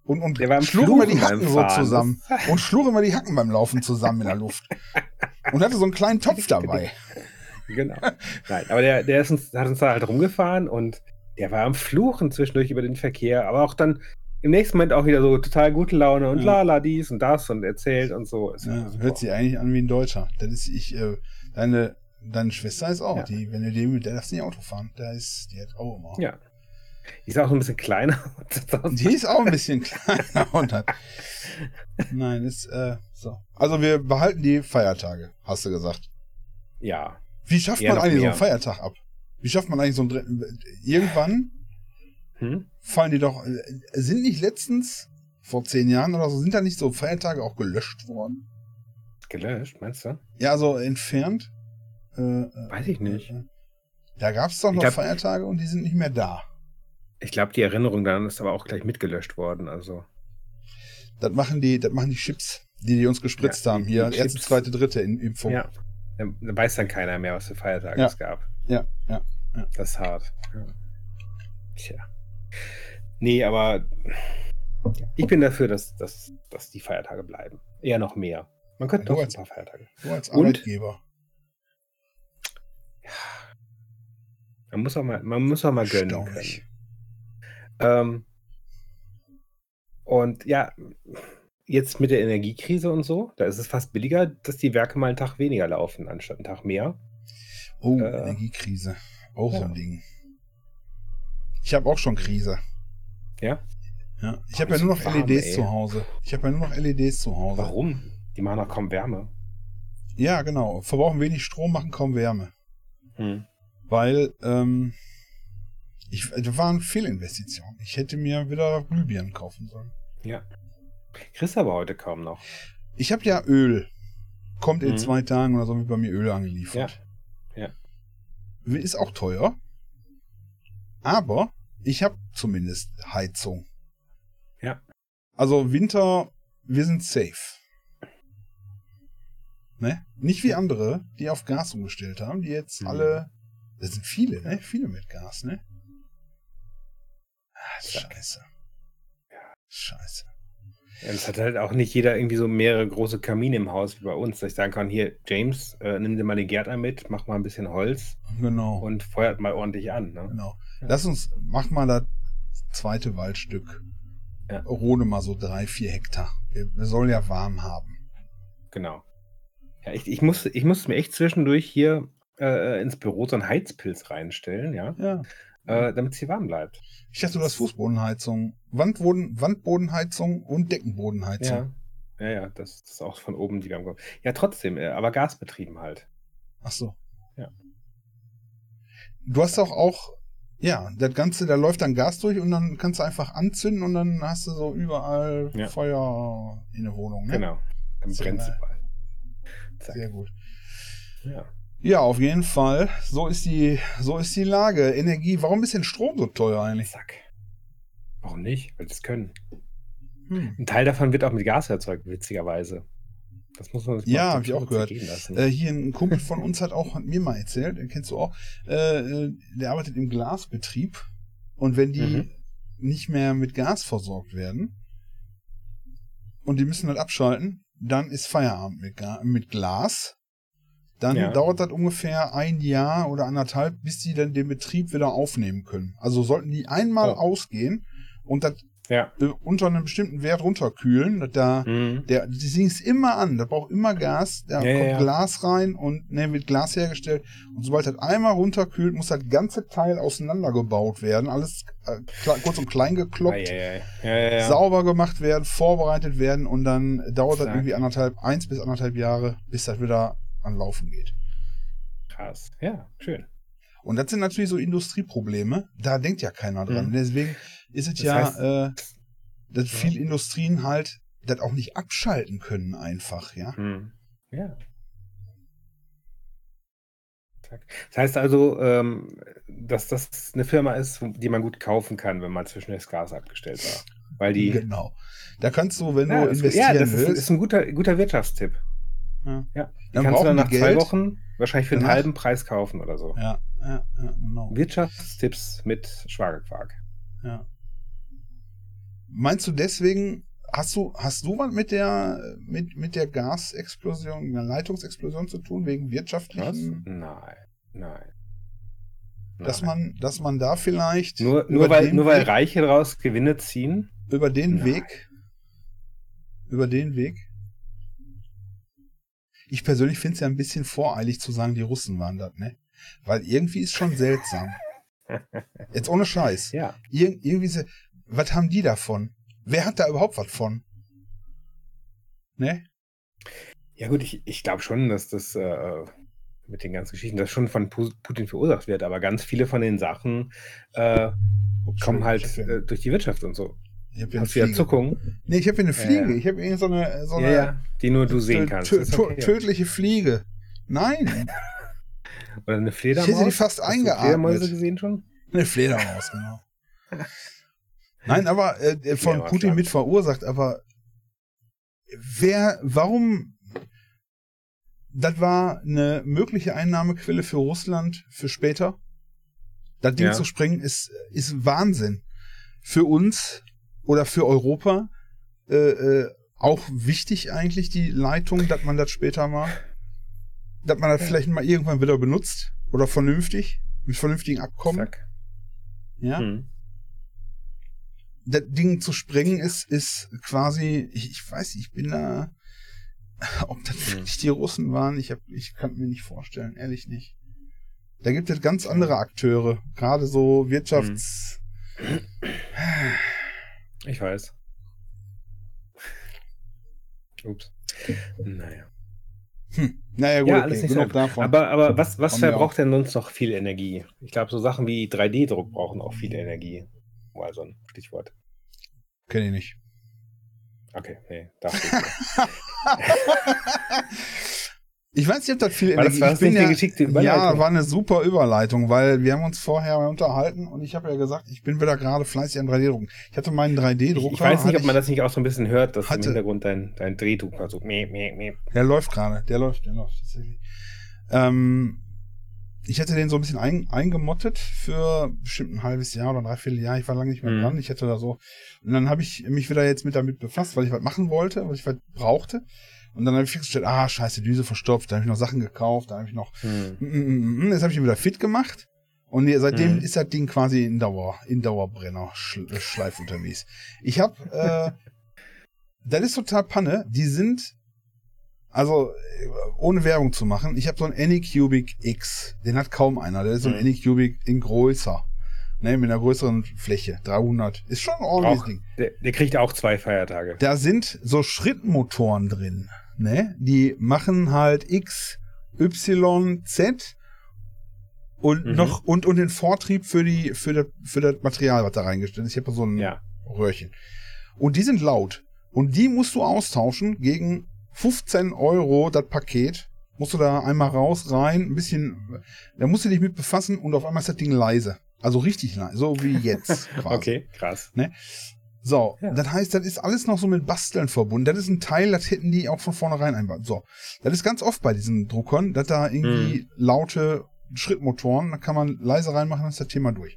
B: und, und
A: der war am
B: schlug immer die
A: Fluchen
B: Hacken
A: beim
B: so zusammen. Und schlug immer die Hacken beim Laufen zusammen in der Luft. Und hatte so einen kleinen Topf dabei.
A: Genau. Nein, aber der, der ist uns, hat uns da halt rumgefahren und der war am Fluchen zwischendurch über den Verkehr, aber auch dann im nächsten Moment auch wieder so total gute Laune und
B: Ja.
A: lala dies und das und erzählt und so.
B: Ja, hört sich eigentlich an wie ein Deutscher. Das ist ich, äh, deine, deine Schwester ist auch,
A: Ja.
B: die, wenn du die mit der darfst du nicht Auto fahren. Da ist, die hat auch immer.
A: Ja. Die ist auch so ein bisschen kleiner.
B: Die ist auch ein bisschen kleiner und hat. Nein, ist, äh, so. Also wir behalten die Feiertage, hast du gesagt.
A: ja.
B: Wie schafft man eigentlich so
A: mehr.
B: einen Feiertag ab? Wie schafft man eigentlich so einen dritten? Irgendwann
A: Hm?
B: fallen die doch. äh, Sind nicht letztens, vor zehn Jahren oder so, sind da nicht so Feiertage auch gelöscht worden?
A: Gelöscht, meinst du?
B: Ja, so entfernt? Äh, äh,
A: Weiß ich nicht.
B: äh, Da gab es doch noch
A: glaub-
B: Feiertage und die sind nicht mehr da.
A: Ich glaube, die Erinnerung daran ist aber auch gleich mitgelöscht worden. Also,
B: Das machen die, das machen die Chips, die die uns gespritzt
A: Ja,
B: haben. Hier, erste, zweite, dritte in Impfung.
A: ja. Dann dann weiß dann keiner mehr, was für Feiertage
B: Ja.
A: es gab.
B: ja, ja.
A: Das ist hart. Ja. Tja. Nee, aber ich bin dafür, dass, dass, dass die Feiertage bleiben. Eher noch mehr. Man könnte
B: Du
A: noch ein
B: als-
A: paar Feiertage.
B: Du als
A: Und?
B: Arbeitgeber.
A: Man muss auch mal, man muss auch mal gönnen können. Ähm, und ja, jetzt mit der Energiekrise und so, da ist es fast billiger, dass die Werke mal einen Tag weniger laufen, anstatt einen Tag mehr.
B: Oh,
A: Äh,
B: Energiekrise. Auch so
A: ja.
B: ein Ding. Ich habe auch schon Krise.
A: Ja?
B: Ja. Ich habe ja nur noch
A: warm,
B: LEDs
A: ey.
B: zu Hause. Ich habe ja nur noch LEDs zu Hause.
A: Warum? Die machen doch kaum Wärme.
B: Ja, genau. Verbrauchen wenig Strom, machen kaum Wärme.
A: Hm.
B: Weil, ähm, ich, das waren Fehlinvestitionen. Ich hätte mir wieder Glühbirnen kaufen sollen.
A: Ja. Kriegst aber heute kaum noch.
B: Ich habe ja Öl. Kommt in
A: Mhm.
B: zwei Tagen oder so wird bei mir Öl angeliefert.
A: Ja.
B: Ist auch teuer. Aber ich habe zumindest Heizung.
A: Ja.
B: Also Winter, wir sind safe. Ne? Nicht wie andere, die auf Gas umgestellt haben, die jetzt
A: Mhm.
B: alle. Das sind viele, ne? Viele mit Gas, ne? Ah, scheiße. Scheiße.
A: Ja, es hat halt auch nicht jeder irgendwie so mehrere große Kamine im Haus wie bei uns, dass ich sagen kann, hier, James, äh, nimm dir mal den Gärtner mit, mach mal ein bisschen Holz
B: Genau.
A: und feuert mal ordentlich an. Ne?
B: Genau.
A: Ja.
B: Lass uns, mach mal das zweite Waldstück.
A: Ja.
B: Rode mal so drei, vier Hektar. Wir, sollen ja warm haben.
A: Genau. Ja, ich, ich, muss, ich muss mir echt zwischendurch hier äh, ins Büro so einen Heizpilz reinstellen, ja,
B: Ja.
A: äh, damit es hier warm bleibt.
B: Ich dachte, du hast Fußbodenheizung, Wandboden, Wandbodenheizung und Deckenbodenheizung.
A: Ja, ja, ja, das, das ist auch von oben die Wärme. Ja, trotzdem, äh, aber gasbetrieben halt.
B: Ach so.
A: Ja.
B: Du hast doch auch, ja, das Ganze, da läuft dann Gas durch und dann kannst du einfach anzünden und dann hast du so überall
A: Ja.
B: Feuer in der Wohnung. Ne?
A: Genau. Dann
B: Sehr
A: brennt sie bald.
B: Sehr gut.
A: Ja.
B: Ja, auf jeden Fall. So ist die, so ist die Lage. Energie. Warum ist denn Strom so teuer eigentlich?
A: Zack. Warum nicht? Weil sie es können. Hm. Ein Teil davon wird auch mit Gas erzeugt, witzigerweise.
B: Das muss man sich Ja, habe ich auch gehört. Äh, hier ein Kumpel von uns hat auch hat mir mal erzählt, den kennst du auch, äh, äh, der arbeitet im Glasbetrieb und wenn die mhm. nicht mehr mit Gas versorgt werden und die müssen halt abschalten, dann ist Feierabend mit, mit Glas. Dann ja. dauert das ungefähr ein Jahr oder anderthalb, bis die dann den Betrieb wieder aufnehmen können. Also sollten die einmal oh. ausgehen und das ja. Äh, unter einem bestimmten Wert runterkühlen. Da, mhm. der, das Ding ist immer an, da braucht immer Gas, da ja, kommt ja. Glas rein und ne, wird Glas hergestellt. Und sobald das einmal runterkühlt, muss das ganze Teil auseinandergebaut werden. Alles äh, kurz und klein gekloppt, sauber gemacht werden, vorbereitet werden und dann dauert Zack. das irgendwie anderthalb, eins bis anderthalb Jahre, bis das wieder an Laufen geht.
A: Krass, ja, schön.
B: Und das sind natürlich so Industrieprobleme, da denkt ja keiner dran. Mhm. Deswegen ist es das ja, heißt, äh, dass ja. viele Industrien halt das auch nicht abschalten können einfach, ja.
A: Hm. Ja. Das heißt also, ähm, dass das eine Firma ist, die man gut kaufen kann, wenn man zwischen das Gas abgestellt war. Weil die.
B: Genau. Da kannst du, wenn ja, du investieren
A: ja, das willst. Ist, ist ein guter, guter Wirtschaftstipp. Ja. ja. Dann kannst du dann nach Geld. zwei Wochen wahrscheinlich für einen halben Preis kaufen oder so.
B: Ja, ja, ja genau.
A: Wirtschaftstipps mit Schwagerquark.
B: Ja. Meinst du deswegen, hast du, hast du was mit der, mit, mit der Gasexplosion, der Leitungsexplosion zu tun, wegen wirtschaftlichen?
A: Was? Nein, nein.
B: Dass man, dass man da vielleicht.
A: Nur, nur, weil, nur weil Weg, Reiche daraus Gewinne ziehen?
B: Über den nein. Weg. Über den Weg. Ich persönlich finde es ja ein bisschen voreilig zu sagen, die Russen waren das, ne? Weil irgendwie ist schon seltsam. Jetzt ohne Scheiß.
A: Ja.
B: Ir irgendwie, se was haben die davon? Wer hat da überhaupt was von? Ne?
A: Ja gut, ich, ich glaube schon, dass das äh, mit den ganzen Geschichten, das schon von Putin verursacht wird, aber ganz viele von den Sachen äh, kommen halt äh, durch die Wirtschaft und so.
B: Ich habe Hast du ja Zuckung? Nee, ich habe hier eine Fliege. ich habe hier so eine, so eine
A: ja, ja, die nur du sehen kannst.
B: Okay. Tödliche Fliege. Nein.
A: Oder eine Fledermaus.
B: Ich hätte die fast Hast eingeatmet. Du Fledermäuse
A: gesehen schon?
B: Eine Fledermaus, genau. Nein, aber äh, von ja, Putin klar. mit verursacht, aber wer, warum, das war eine mögliche Einnahmequelle für Russland für später. Das Ding ja. zu sprengen ist, ist Wahnsinn. Für uns oder für Europa äh, äh, auch wichtig eigentlich die Leitung, dass man das später mal, dass man das ja. vielleicht mal irgendwann wieder benutzt oder vernünftig mit vernünftigen Abkommen. Zack. Ja. Hm das Ding zu sprengen ist, ist quasi, ich, ich weiß, ich bin da, ob das hm. wirklich die Russen waren, ich, hab, ich kann mir nicht vorstellen, ehrlich nicht. Da gibt es ganz andere Akteure, gerade so Wirtschafts.
A: Ich weiß. Ups. Naja.
B: Hm. Naja, gut,
A: ja, alles okay, nicht so davon. Aber, aber was, was verbraucht denn sonst noch viel Energie? Ich glaube, so Sachen wie 3D-Druck brauchen auch viel Energie mal so ein Stichwort.
B: Kenne ich nicht.
A: Okay, nee, darf ich
B: Ich weiß nicht, ob das viel war Energie
A: das, war ich bin ja, geschickte
B: Überleitung? Ja, war eine super Überleitung, weil wir haben uns vorher unterhalten und ich habe ja gesagt, ich bin wieder gerade fleißig am 3D-Drucken. Ich hatte meinen 3D-Drucker. Ich,
A: ich, weiß nicht, ob man das nicht auch so ein bisschen hört, dass hatte, im Hintergrund dein, dein Drehdrucker so meh, meh, meh.
B: Der läuft gerade, der läuft, der läuft tatsächlich. Ähm, ich hätte den so ein bisschen ein, eingemottet für bestimmt ein halbes Jahr oder ein Dreivierteljahr. Ich war lange nicht mehr mhm. dran. Ich hätte da so. Und dann habe ich mich wieder jetzt mit damit befasst, weil ich was machen wollte, weil ich was brauchte. Und dann habe ich festgestellt, ah, scheiße, Düse verstopft. Da habe ich noch Sachen gekauft. Da habe ich noch. Mhm. Mm, mm, mm, jetzt habe ich ihn wieder fit gemacht. Und seitdem mhm. ist das Ding quasi in Dauer, in Dauerbrenner Schleif unterwegs. Ich habe, äh, das ist total Panne. Die sind also, ohne Werbung zu machen, ich habe so einen Anycubic X. Den hat kaum einer. Der ist so ein mhm. Anycubic in größer. Ne, mit einer größeren Fläche. 300. Ist schon ein ordentliches Ding.
A: Der, der, kriegt auch zwei Feiertage.
B: Da sind so Schrittmotoren drin. Ne? Die machen halt X, Y, Z und mhm. noch und, und den Vortrieb für die für das, für das Material, was da reingestellt ist. Ich habe so ein ja. Röhrchen. Und die sind laut. Und die musst du austauschen gegen 15 Euro das Paket. Musst du da einmal raus, rein, ein bisschen, da musst du dich mit befassen und auf einmal ist das Ding leise. Also richtig leise, so wie jetzt.
A: okay, krass.
B: Ne? So,
A: Ja.
B: das heißt, das ist alles noch so mit Basteln verbunden. Das ist ein Teil, das hätten die auch von vornherein einbauen. So, das ist ganz oft bei diesen Druckern, dass da irgendwie laute Schrittmotoren, da kann man leise reinmachen, dann ist das Thema durch.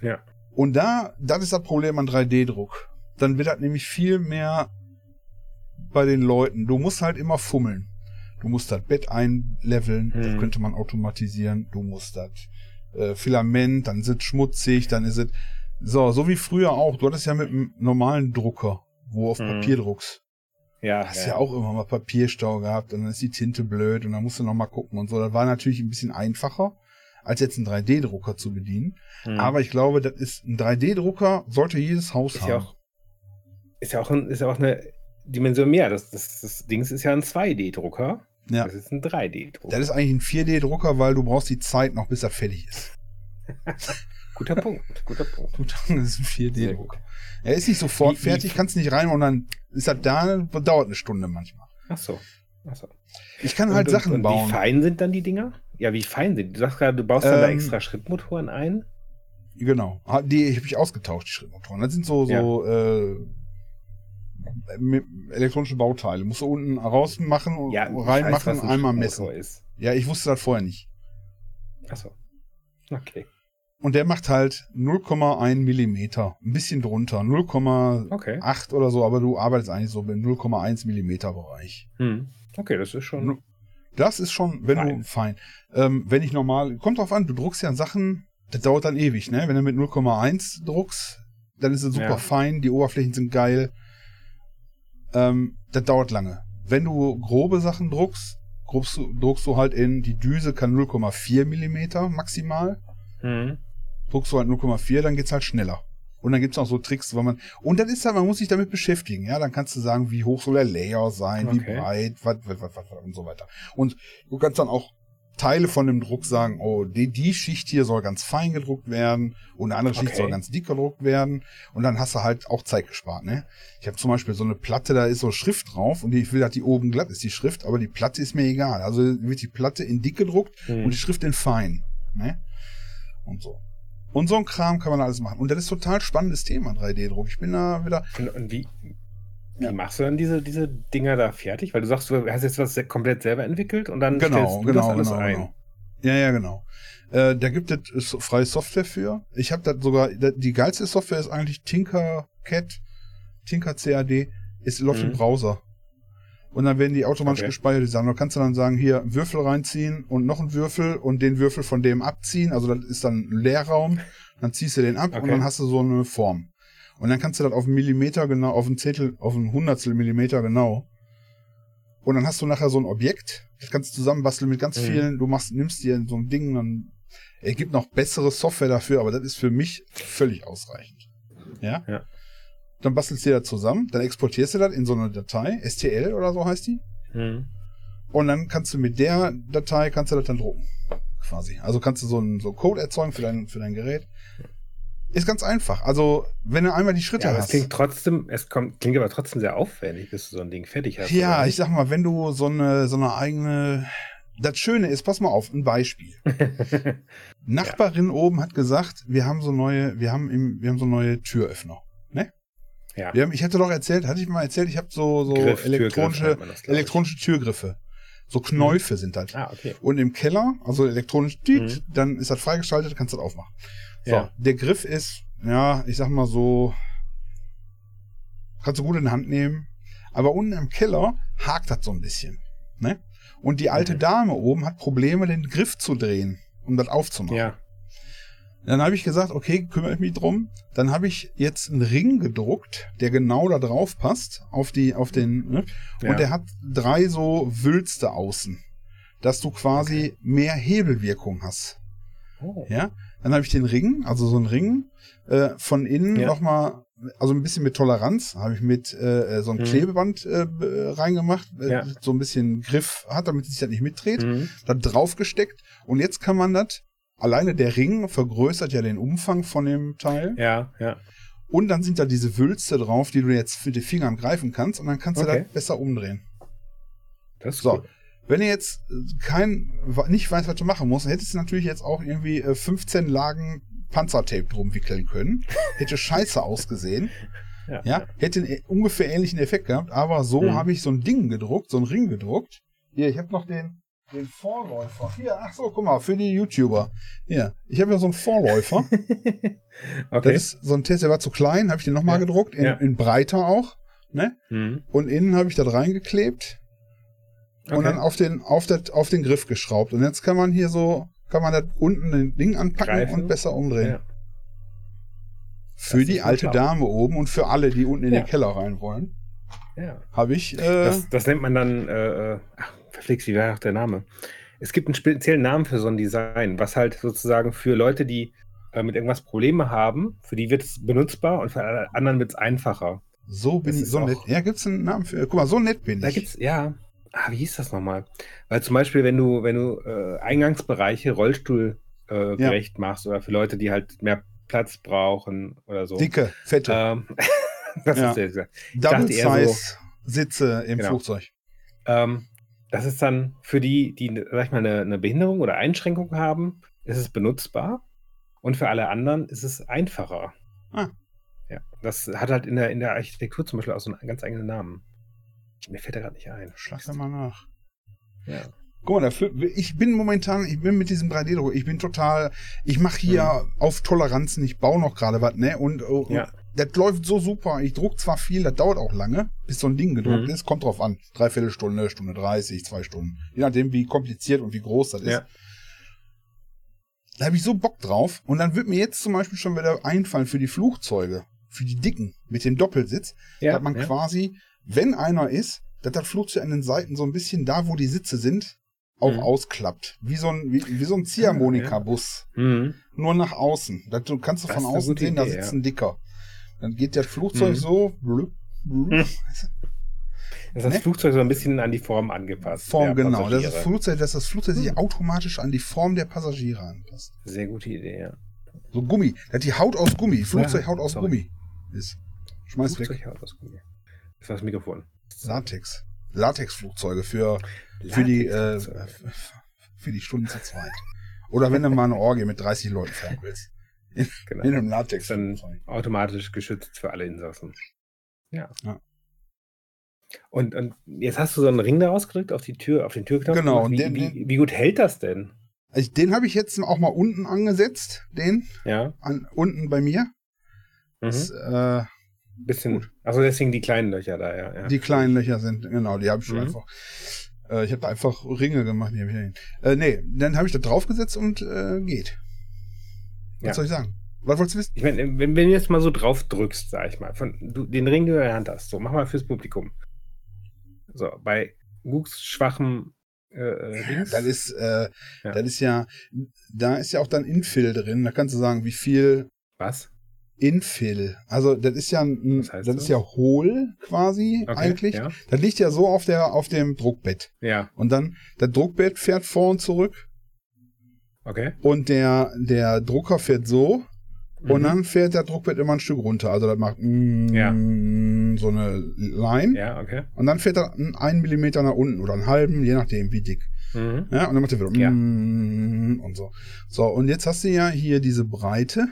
A: Ja.
B: Und da, das ist das Problem an 3D-Druck. Dann wird das nämlich viel mehr bei den Leuten. Du musst halt immer fummeln. Du musst das Bett einleveln, das
A: Hm.
B: könnte man automatisieren. Du musst das äh, Filament, dann ist es schmutzig, dann ist es so, so wie früher auch. Du hattest ja mit einem normalen Drucker, wo auf
A: Hm.
B: Papier druckst.
A: Ja,
B: Hast ja. auch immer mal Papierstau gehabt und dann ist die Tinte blöd und dann musst du noch mal gucken und so. Das war natürlich ein bisschen einfacher, als jetzt einen 3D-Drucker zu bedienen.
A: Hm.
B: Aber ich glaube, das ist ein 3D-Drucker, sollte jedes Haus
A: ist
B: haben.
A: ja auch, ist ja auch, ein, ist ja auch eine Dimension mehr. Das, das, das Dings ist ja ein 2D-Drucker.
B: Ja.
A: Das ist ein 3D-Drucker.
B: Das ist eigentlich ein 4D-Drucker, weil du brauchst die Zeit noch, bis er fertig ist.
A: Guter Punkt. Guter Punkt.
B: Das ist ein
A: Sehr
B: 4D-Drucker. Er ist nicht sofort
A: Wie-
B: fertig, kannst nicht rein und dann ist er da, dauert eine Stunde manchmal.
A: Ach so. Ach so.
B: Ich kann halt
A: und,
B: Sachen
A: und,
B: bauen.
A: Wie fein sind dann die Dinger? Ja, wie fein sind die? Du sagst gerade, du baust dann da
B: Ähm,
A: extra Schrittmotoren ein.
B: Genau. Ah, Die habe ich ausgetauscht, die Schrittmotoren. Das sind so, so äh, mit- elektronische Bauteile. Musst du unten rausmachen und
A: Ja,
B: reinmachen,
A: weiß, ein
B: einmal messen.
A: Ist.
B: Ja, ich wusste das vorher nicht.
A: Ach so. Okay.
B: Und der macht halt 0,1 Millimeter. Ein bisschen drunter. 0,8
A: Okay.
B: oder so, aber du arbeitest eigentlich so im 0,1 Millimeter Bereich.
A: Hm. Okay, das ist schon.
B: Das ist schon, wenn
A: Fein.
B: du fein. Ähm, wenn ich normal, kommt drauf an, du druckst ja Sachen, das dauert dann ewig, ne? Wenn du mit 0,1 druckst, dann ist es super
A: Ja.
B: fein, die Oberflächen sind geil. Ähm, das dauert lange. Wenn du grobe Sachen druckst, druckst du, druckst du halt in, die Düse kann 0,4 Millimeter maximal.
A: Hm.
B: Druckst du halt 0,4, dann geht's halt schneller. Und dann gibt's auch so Tricks, weil man, und dann ist ja, man muss sich damit beschäftigen, ja, dann kannst du sagen, wie hoch soll der Layer sein, wie
A: Okay.
B: breit, was, was, was, was, und so weiter. Und du kannst dann auch Teile von dem Druck sagen, oh, die, die Schicht hier soll ganz fein gedruckt werden und eine andere Schicht
A: Okay.
B: soll ganz dick gedruckt werden. Und dann hast du halt auch Zeit gespart, ne? Ich habe zum Beispiel so eine Platte, da ist so Schrift drauf und ich will, dass die oben glatt ist, die Schrift, aber die Platte ist mir egal. Also wird die Platte in dick gedruckt
A: Hm.
B: und die Schrift in fein. Ne? Und so. Und so ein Kram kann man alles machen. Und das ist total spannendes Thema, 3D-Druck. Ich bin da wieder.
A: Und, wie, wie
B: Ja.
A: machst du dann diese, diese Dinger da fertig? Weil du sagst, du hast jetzt was komplett selber entwickelt und dann
B: Genau,
A: stellst du
B: genau,
A: das alles
B: genau,
A: ein.
B: genau. Ja, ja, genau. Äh, da gibt es freie Software für. Ich habe da sogar, die geilste Software ist eigentlich Tinkercad, Tinker CAD, ist läuft im
A: Mhm.
B: Browser. Und dann werden die automatisch
A: Okay.
B: gespeichert, die Sachen. Da kannst du dann sagen, hier Würfel reinziehen und noch einen Würfel und den Würfel von dem abziehen. Also das ist dann ein Leerraum. Dann ziehst du den ab und
A: Okay.
B: dann hast du so eine Form. Und dann kannst du das auf einen Millimeter genau, auf einen Zehntel, auf einen Hundertstel Millimeter genau. Und dann hast du nachher so ein Objekt. Das kannst du zusammenbasteln mit ganz
A: Mhm.
B: vielen. Du machst, nimmst dir so ein Ding, dann es gibt noch bessere Software dafür, aber das ist für mich völlig ausreichend. Ja?
A: Ja.
B: Dann bastelst du dir das zusammen, dann exportierst du das in so eine Datei, STL oder so heißt die.
A: Hm.
B: Und dann kannst du mit der Datei kannst du das dann drucken. Quasi. Also kannst du so einen so Code erzeugen für dein, für dein Gerät. Ist ganz einfach. Also, wenn du einmal die Schritte
A: Ja, aber es
B: hast.
A: klingt trotzdem, es kommt, klingt aber trotzdem sehr aufwendig, bis du so ein Ding fertig hast.
B: Ja, ich sag mal, wenn du so eine, so eine eigene. Das Schöne ist, pass mal auf, ein Beispiel. Nachbarin oben hat gesagt, wir haben so neue, wir haben im, wir haben so neue Türöffner.
A: Ja.
B: Haben, ich hatte doch erzählt, hatte ich mal erzählt, ich habe so, so
A: Griff,
B: elektronische,
A: das,
B: elektronische Türgriffe. So Knäufe sind das.
A: Ah, okay.
B: Und im Keller, also elektronisch,
A: Mhm.
B: dann ist das freigeschaltet, kannst du das aufmachen. So,
A: Ja.
B: der Griff ist, ja, ich sag mal so, kannst du gut in die Hand nehmen. Aber unten im Keller hakt das so ein bisschen. Ne? Und die alte
A: Mhm.
B: Dame oben hat Probleme, den Griff zu drehen, um das aufzumachen.
A: Ja.
B: Dann habe ich gesagt, okay, kümmere ich mich drum. Dann habe ich jetzt einen Ring gedruckt, der genau da drauf passt, auf die, auf den, ne?
A: Ja.
B: und der hat drei so Wülste außen, dass du quasi mehr Hebelwirkung hast.
A: Oh.
B: Ja, dann habe ich den Ring, also so einen Ring, äh, von innen
A: Ja.
B: nochmal, also ein bisschen mit Toleranz, habe ich mit äh, äh, so ein
A: Mhm.
B: Klebeband äh, reingemacht, äh,
A: Ja.
B: so ein bisschen Griff hat, damit sich das nicht mitdreht
A: Mhm.
B: da draufgesteckt und jetzt kann man das, alleine der Ring vergrößert ja den Umfang von dem Teil
A: Ja, ja.
B: und dann sind da diese Wülste drauf, die du jetzt für die Fingern greifen kannst und dann kannst du
A: Okay.
B: das besser umdrehen.
A: Das ist
B: So.
A: cool.
B: Wenn ihr jetzt äh, kein, nicht weißt, was du machen musst, hättest du natürlich jetzt auch irgendwie äh, 15 Lagen Panzertape drum wickeln können. Hätte scheiße ausgesehen.
A: Ja.
B: Ja, hätte einen ä- ungefähr ähnlichen Effekt gehabt, aber so
A: Mhm.
B: habe ich so ein Ding gedruckt, so ein Ring gedruckt. Hier, ich habe noch den, den Vorläufer. Hier, ach so, guck mal, für die YouTuber. Hier, ich habe ja so einen Vorläufer.
A: Okay.
B: Das ist so ein Test, der war zu klein, habe ich den nochmal
A: Ja.
B: gedruckt, in,
A: Ja.
B: in breiter auch. Ne?
A: Mhm.
B: Und innen habe ich das reingeklebt und
A: Okay.
B: dann auf den, auf, das, auf den Griff geschraubt. Und jetzt kann man hier so, kann man das unten ein Ding anpacken
A: Greifen.
B: und besser umdrehen.
A: Ja.
B: Für die alte
A: schlau.
B: Dame oben und für alle, die unten in den Keller rein wollen,
A: Ja.
B: habe ich. Äh,
A: Das, das nennt man dann, äh, äh, ach, verflixt, wie war auch der Name? Es gibt einen speziellen Namen für so ein Design, was halt sozusagen für Leute, die äh, mit irgendwas Probleme haben, für die wird es benutzbar und für alle anderen wird es einfacher.
B: so bin
A: das
B: ich
A: ist
B: so nett. Ja, gibt's einen Namen für. Guck mal, so nett bin
A: Da
B: ich.
A: gibt's, ja, ah, wie hieß das nochmal? Weil zum Beispiel, wenn du, wenn du äh, Eingangsbereiche Rollstuhl äh, gerecht machst oder für Leute, die halt mehr Platz brauchen oder so.
B: Dicke, fette,
A: Ähm, das
B: Ja.
A: du jetzt gesagt.
B: Double
A: eher so-
B: Size Sitze im
A: Genau.
B: Flugzeug.
A: Ähm, das ist dann für die, die, sag ich mal, eine, eine Behinderung oder Einschränkung haben, ist es benutzbar. Und für alle anderen ist es einfacher.
B: Ah.
A: Ja, das hat halt in der, in der Architektur zum Beispiel auch so einen ganz eigenen Namen. Mir fällt er gerade nicht ein.
B: Schlag da mal nach.
A: Ja.
B: Guck mal, dafür, ich bin momentan, ich bin mit diesem 3D-Druck, ich bin total, ich mache hier auf Toleranzen, ich baue noch gerade was, ne? Und, und
A: Ja.
B: Das läuft so super. Ich druck zwar viel, das dauert auch lange, bis so ein Ding gedruckt
A: Mhm.
B: ist. Kommt drauf an. Dreiviertel Stunde, Stunde 30, zwei Stunden. Je nachdem, wie kompliziert und wie groß das ist.
A: Ja.
B: Da habe ich so Bock drauf. Und dann wird mir jetzt zum Beispiel schon wieder einfallen für die Flugzeuge, für die dicken mit dem Doppelsitz,
A: Ja,
B: dass man
A: ja.
B: quasi, wenn einer ist, dass das Flugzeug an den Seiten so ein bisschen da, wo die Sitze sind, auch
A: Mhm.
B: ausklappt. Wie so ein, wie, wie so ein Ziehharmonika-Bus.
A: Mhm.
B: Nur nach außen. Das, du kannst du
A: Das
B: von
A: ist
B: außen sehen, da
A: Idee,
B: sitzt ein Dicker. Dann geht das Flugzeug
A: Mhm.
B: so. Blub, blub, du,
A: Das ist das
B: Ne?
A: Flugzeug so ein bisschen an die Form angepasst.
B: Form, genau. Das, ist. Flugzeug, dass das Flugzeug sich
A: Mhm.
B: automatisch an die Form der Passagiere anpasst.
A: Sehr gute Idee, ja.
B: So Gummi. Das hat die Haut aus Gummi. Flugzeug Haut aus
A: sorry.
B: Gummi. Ist. Schmeiß weg.
A: Flugzeug haut aus Gummi. Das war das Mikrofon.
B: Latex. Latexflugzeuge für, für die, äh,
A: Latexflugzeuge.
B: für die Stunden zu zweit. Oder wenn du mal eine Orgie mit 30 Leuten fahren willst.
A: genau.
B: In einem
A: ist dann automatisch geschützt für alle Insassen. Ja.
B: Ja.
A: Und, und jetzt hast du so einen Ring da rausgedrückt auf die Tür, auf den Türknopf.
B: Genau.
A: Wie,
B: den-
A: wie, wie gut hält das denn?
B: Also den habe ich jetzt auch mal unten angesetzt. Den.
A: Ja.
B: An, unten bei mir.
A: Mhm.
B: Das, äh,
A: Bisschen. Also deswegen die kleinen Löcher da, ja. ja.
B: Die kleinen Löcher sind, genau, die habe ich schon
A: Mhm.
B: einfach. Äh, ich habe da einfach Ringe gemacht. Die hab ich hin. Äh, nee, dann habe ich da draufgesetzt und äh, geht. Was
A: Ja.
B: soll ich sagen? Was wolltest du wissen?
A: Ich meine, wenn, wenn du jetzt mal so drauf drückst, sag ich mal, von, du, den Ring, den du in der Hand hast, so, mach mal fürs Publikum. So, bei Wuchs schwachem äh, äh, Dings.
B: Das ist, äh,
A: Ja.
B: das ist ja, da ist ja auch dann Infill drin. Da kannst du sagen, wie viel
A: Was?
B: Infill. Also das ist ja, ein,
A: heißt
B: das
A: das?
B: ist ja hohl quasi
A: Okay,
B: eigentlich.
A: Ja.
B: Das liegt ja so auf der, auf dem Druckbett.
A: ja,
B: Und dann, das Druckbett fährt vor und zurück
A: okay.
B: und der, der Drucker fährt so und
A: Mhm.
B: dann fährt der Druckbett immer ein Stück runter. Also das macht mm,
A: Ja.
B: so eine Line
A: Ja, okay.
B: und dann fährt er einen- Millimeter nach unten oder einen halben, je nachdem wie dick.
A: Mhm.
B: Ja, und dann macht er wieder
A: Ja.
B: mm, und so. So, und jetzt hast du ja hier diese Breite,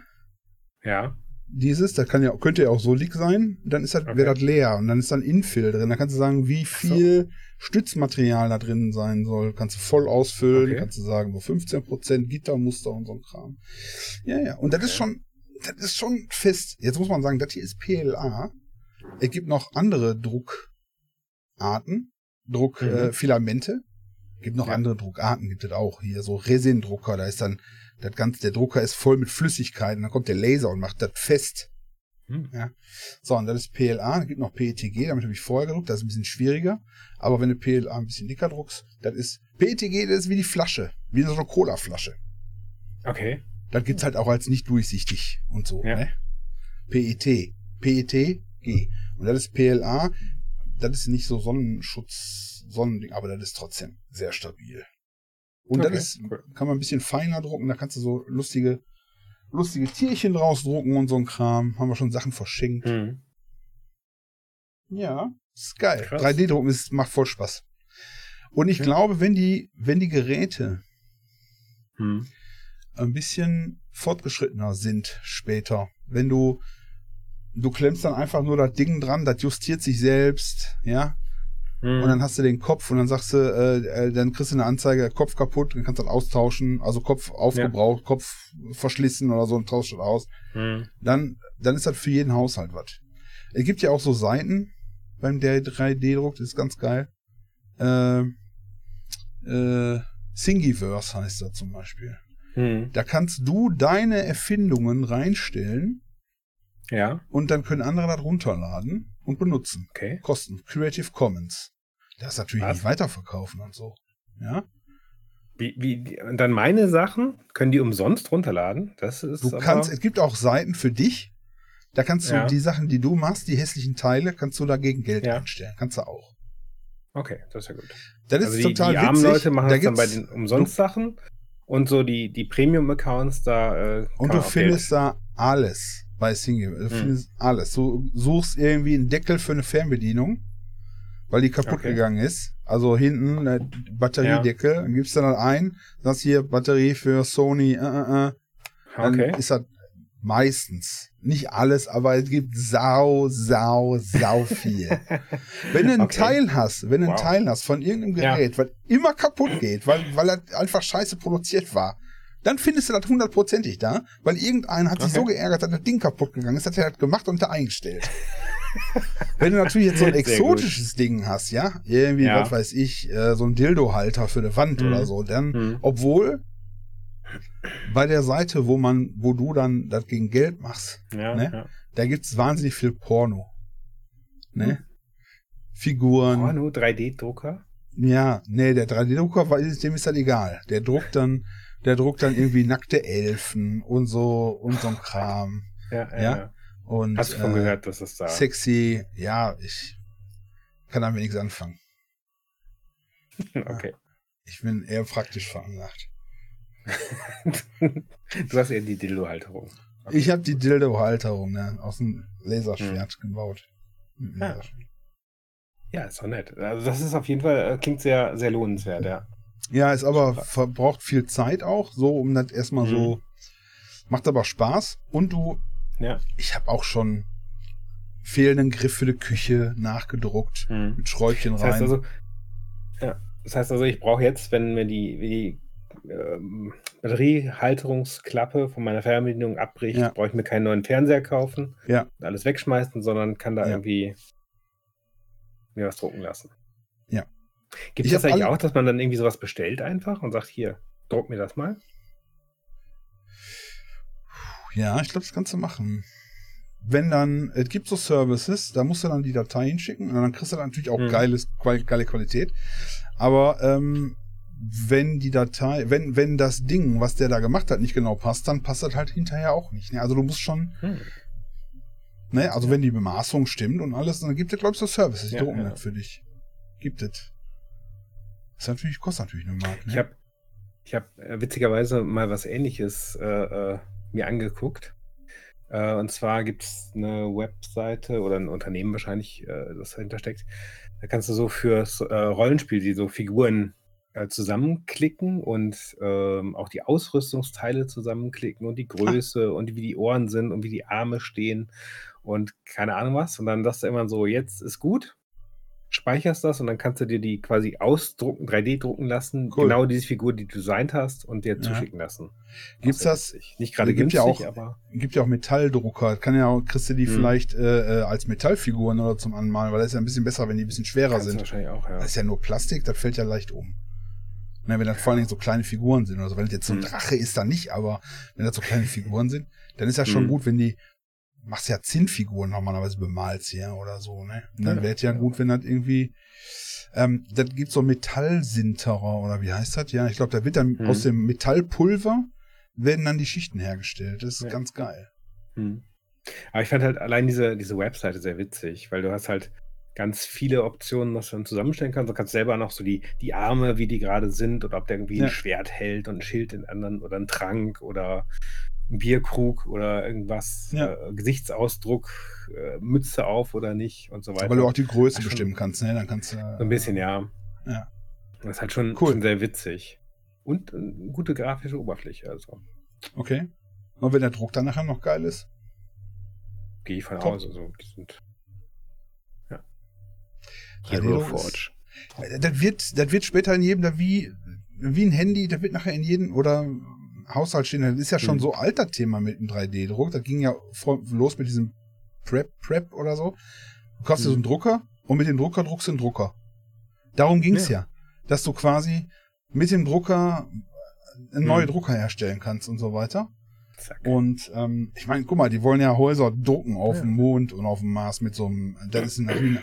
A: Ja,
B: dieses, das kann ja, könnte ja auch so dick sein, dann ist das,
A: Okay.
B: wäre das leer und dann ist dann Infill drin. Da kannst du sagen, wie
A: Ach so.
B: Stützmaterial da drin sein soll. Kannst du voll ausfüllen,
A: Okay.
B: kannst du sagen, so 15% Gittermuster und so ein Kram. Ja, ja. Und das ist
A: Okay.
B: schon, das ist schon fest. Jetzt muss man sagen, das hier ist PLA. Es gibt noch andere Druckarten, Druckfilamente.
A: Mhm.
B: Äh, gibt noch
A: Ja.
B: andere Druckarten, gibt es auch. Hier so Resindrucker, da ist dann das ganze, der Drucker ist voll mit Flüssigkeit und dann kommt der Laser und macht das fest.
A: Hm.
B: So, und das ist PLA, es gibt noch PETG, damit habe ich vorher gedruckt, das ist ein bisschen schwieriger. Aber wenn du PLA ein bisschen dicker druckst, das ist, PETG, das ist wie die Flasche, wie so eine Cola-Flasche.
A: okay.
B: Das gibt's halt auch als nicht durchsichtig und so,
A: Ja.
B: ne? PET, PETG. Und das ist PLA, das ist nicht so Sonnenschutz, Sonnending, aber das ist trotzdem sehr stabil. Und
A: Okay,
B: das ist,
A: cool.
B: kann man ein bisschen feiner drucken, da kannst du so lustige, lustige Tierchen draus drucken und so ein Kram. Haben wir schon Sachen verschenkt.
A: Hm.
B: Ja, ist geil.
A: Krass.
B: 3D-Drucken ist, macht voll Spaß. Und ich
A: Ja.
B: glaube, wenn die, wenn die Geräte
A: Hm.
B: ein bisschen fortgeschrittener sind später. Wenn du, du klemmst dann einfach nur das Ding dran, das justiert sich selbst, ja.
A: Mhm.
B: Und dann hast du den Kopf und dann sagst du, äh, äh, dann kriegst du eine Anzeige, Kopf kaputt, dann kannst du das austauschen, also Kopf aufgebraucht, Kopf verschlissen oder so und tauscht das aus.
A: Mhm.
B: Dann, dann ist das für jeden Haushalt was. Es gibt ja auch so Seiten beim der 3D-Druck, das ist ganz geil. Äh, äh, Thingiverse heißt das zum Beispiel.
A: Mhm.
B: Da kannst du deine Erfindungen reinstellen
A: Ja,
B: und dann können andere das runterladen und benutzen.
A: okay.
B: Kosten. Creative Commons. Das natürlich
A: Was?
B: nicht weiterverkaufen und so. Ja.
A: Wie, wie, dann meine Sachen, können die umsonst runterladen? Das ist
B: Du kannst, es gibt auch Seiten für dich. Da kannst du
A: Ja.
B: die Sachen, die du machst, die hässlichen Teile, kannst du dagegen Geld
A: Ja.
B: einstellen. Kannst du auch.
A: Okay, das ist ja gut.
B: Das
A: Also
B: ist
A: die,
B: total
A: die armen
B: witzig.
A: Leute machen
B: da
A: das dann bei den Umsonst-Sachen und so die, die Premium-Accounts, da äh,
B: Und du findest da alles bei Single. Du
A: Hm.
B: findest alles. Du suchst irgendwie einen Deckel für eine Fernbedienung, weil die kaputt
A: Okay.
B: gegangen ist. Also hinten der Batteriedeckel. Dann gibst du dann ein, sagst hier Batterie für Sony, äh, äh, äh. Dann
A: Okay.
B: ist das meistens. Nicht alles, aber es gibt sau, sau, sau viel. wenn du ein
A: Okay.
B: Teil hast, wenn du ein
A: Wow.
B: Teil hast von irgendeinem
A: Ja.
B: Gerät, was immer kaputt geht, weil, weil er einfach scheiße produziert war, dann findest du das hundertprozentig da, weil irgendeiner hat sich
A: Okay.
B: so geärgert, dass das Ding kaputt gegangen ist, hat er das gemacht und da eingestellt. Wenn du natürlich jetzt so ein exotisches Ding hast, ja, irgendwie,
A: Ja.
B: was weiß ich, äh, so ein Dildo-Halter für eine Wand
A: Mhm.
B: oder so, dann,
A: Hm.
B: obwohl bei der Seite, wo man, wo du dann das gegen Geld machst,
A: Ja,
B: ne?
A: ja.
B: da gibt's wahnsinnig viel Porno. Ne?
A: Hm.
B: Figuren.
A: Porno, 3D-Drucker?
B: Ja, nee, der 3D-Drucker, war- dem ist das egal. Der druckt dann, der druckt dann irgendwie nackte Elfen und so und so ein Kram.
A: Ja, ja.
B: Ja? Und
A: Hast du von
B: äh,
A: gehört, dass es da.
B: sexy, ja, ich kann damit nichts anfangen.
A: Okay.
B: Ich bin eher praktisch veranlagt.
A: du hast eher die Dildo-Halterung. Okay.
B: Ich habe die Dildo-Halterung ne, aus dem Laserschwert
A: Hm.
B: gebaut.
A: Ja.
B: Laserschwert.
A: Ja, ist doch nett. Also das ist auf jeden Fall, äh, klingt sehr, sehr lohnenswert, ja.
B: Ja, ist aber verbraucht viel Zeit auch, so um das erstmal
A: Mhm.
B: so. Macht aber Spaß. Und du,
A: Ja.
B: ich habe auch schon fehlenden Griff für die Küche nachgedruckt
A: Hm.
B: mit Schräubchen
A: Das
B: rein.
A: heißt also, ja, das heißt also, ich brauche jetzt, wenn mir die, die ähm, Batteriehalterungsklappe von meiner Fernbedienung abbricht,
B: Ja.
A: brauche ich mir keinen neuen Fernseher kaufen
B: Ja.
A: und alles wegschmeißen, sondern kann da irgendwie mir was drucken lassen.
B: Ja.
A: Gibt es das eigentlich
B: alle-
A: auch, dass man dann irgendwie sowas bestellt einfach und sagt, hier, druck mir das mal?
B: Ja, ich glaube, das kannst du machen. Wenn dann, es gibt so Services, da musst du dann die Datei hinschicken und dann kriegst du dann natürlich auch
A: Hm.
B: geiles, geile Qualität. Aber ähm, wenn die Datei, wenn, wenn das Ding, was der da gemacht hat, nicht genau passt, dann passt das halt hinterher auch nicht. Ne? Also du musst schon,
A: Hm.
B: ne, also wenn die Bemaßung stimmt und alles, dann gibt es, glaube ich, so Services, die
A: Ja,
B: drucken
A: ja.
B: das für dich. Gibt es. Das ist natürlich, kostet natürlich eine Mark. Ne?
A: Ich habe ich hab, äh, witzigerweise mal was ähnliches äh, äh, mir angeguckt. Äh, und zwar gibt es eine Webseite oder ein Unternehmen wahrscheinlich, äh, das dahinter steckt. Da kannst du so fürs äh, Rollenspiel die so Figuren zusammenklicken und ähm, auch die Ausrüstungsteile zusammenklicken und die Größe und wie die Ohren sind und wie die Arme stehen und keine Ahnung was. Und dann sagst du immer so, jetzt ist gut, speicherst das und dann kannst du dir die quasi ausdrucken, 3D drucken lassen,
B: Cool.
A: genau diese Figur, die du designt hast und dir
B: Ja.
A: zuschicken lassen.
B: Gibt's das-.
A: Nicht gerade
B: gibt ja auch-
A: aber
B: gibt ja auch Metalldrucker. Kann ja auch, kriegst du die
A: Hm.
B: vielleicht äh, äh, als Metallfiguren oder zum Anmalen, weil das ist ja ein bisschen besser, wenn die ein bisschen schwerer
A: kannst
B: sind.
A: wahrscheinlich auch, ja.
B: Das ist ja nur Plastik, das fällt ja leicht um. Ne, wenn das vor allen Dingen so kleine Figuren sind oder so, wenn das jetzt so ein
A: Hm.
B: Drache ist, dann nicht, aber wenn das so kleine Figuren sind, dann ist ja schon
A: Hm.
B: gut, wenn die, machst ja Zinnfiguren normalerweise bemalst hier oder so, ne? Dann
A: Ja,
B: wäre ja
A: ja.
B: gut, wenn das irgendwie, ähm, das gibt so Metallsinterer oder wie heißt das? Ja, ich glaube, da wird dann
A: Hm.
B: aus dem Metallpulver werden dann die Schichten hergestellt. Das ist
A: Ja.
B: ganz geil.
A: Hm. Aber ich fand halt allein diese, diese Webseite sehr witzig, weil du hast halt ganz viele Optionen, was du dann zusammenstellen kannst. Du kannst selber noch so die, die Arme, wie die gerade sind, oder ob der irgendwie
B: Ja.
A: ein Schwert hält und ein Schild in anderen oder ein Trank oder Bierkrug oder irgendwas,
B: Ja.
A: äh, Gesichtsausdruck, äh, Mütze auf oder nicht und so weiter.
B: Weil du auch die Größe
A: schon-
B: bestimmen kannst, ne? Dann kannst du.
A: so ein bisschen, ja.
B: Ja.
A: Das ist halt schon,
B: Cool.
A: schon sehr witzig. Und eine gute grafische Oberfläche, also.
B: Okay. Und wenn der Druck dann nachher noch geil ist.
A: Gehe ich von
B: Top.
A: aus. Also, die sind. Ja.
B: 3D
A: Hero Forge.
B: Das wird, das wird später in jedem, da wie, wie ein Handy, das wird nachher in jedem oder Haushalt stehen. Das ist ja schon
A: Hm.
B: so alter Thema mit dem 3D-Druck. Das ging ja vor, los mit diesem Prep, Prep oder so. Du kaufst dir so einen
A: Hm.
B: Drucker und mit dem Drucker druckst du einen Drucker. Darum ging's ja.
A: Ja.
B: Dass du quasi mit dem Drucker einen neuen
A: Hm.
B: Drucker herstellen kannst und so weiter.
A: Zack.
B: Und ähm, ich meine, guck mal, die wollen ja Häuser drucken auf
A: Ja.
B: dem Mond und auf dem Mars mit so einem, das ist natürlich,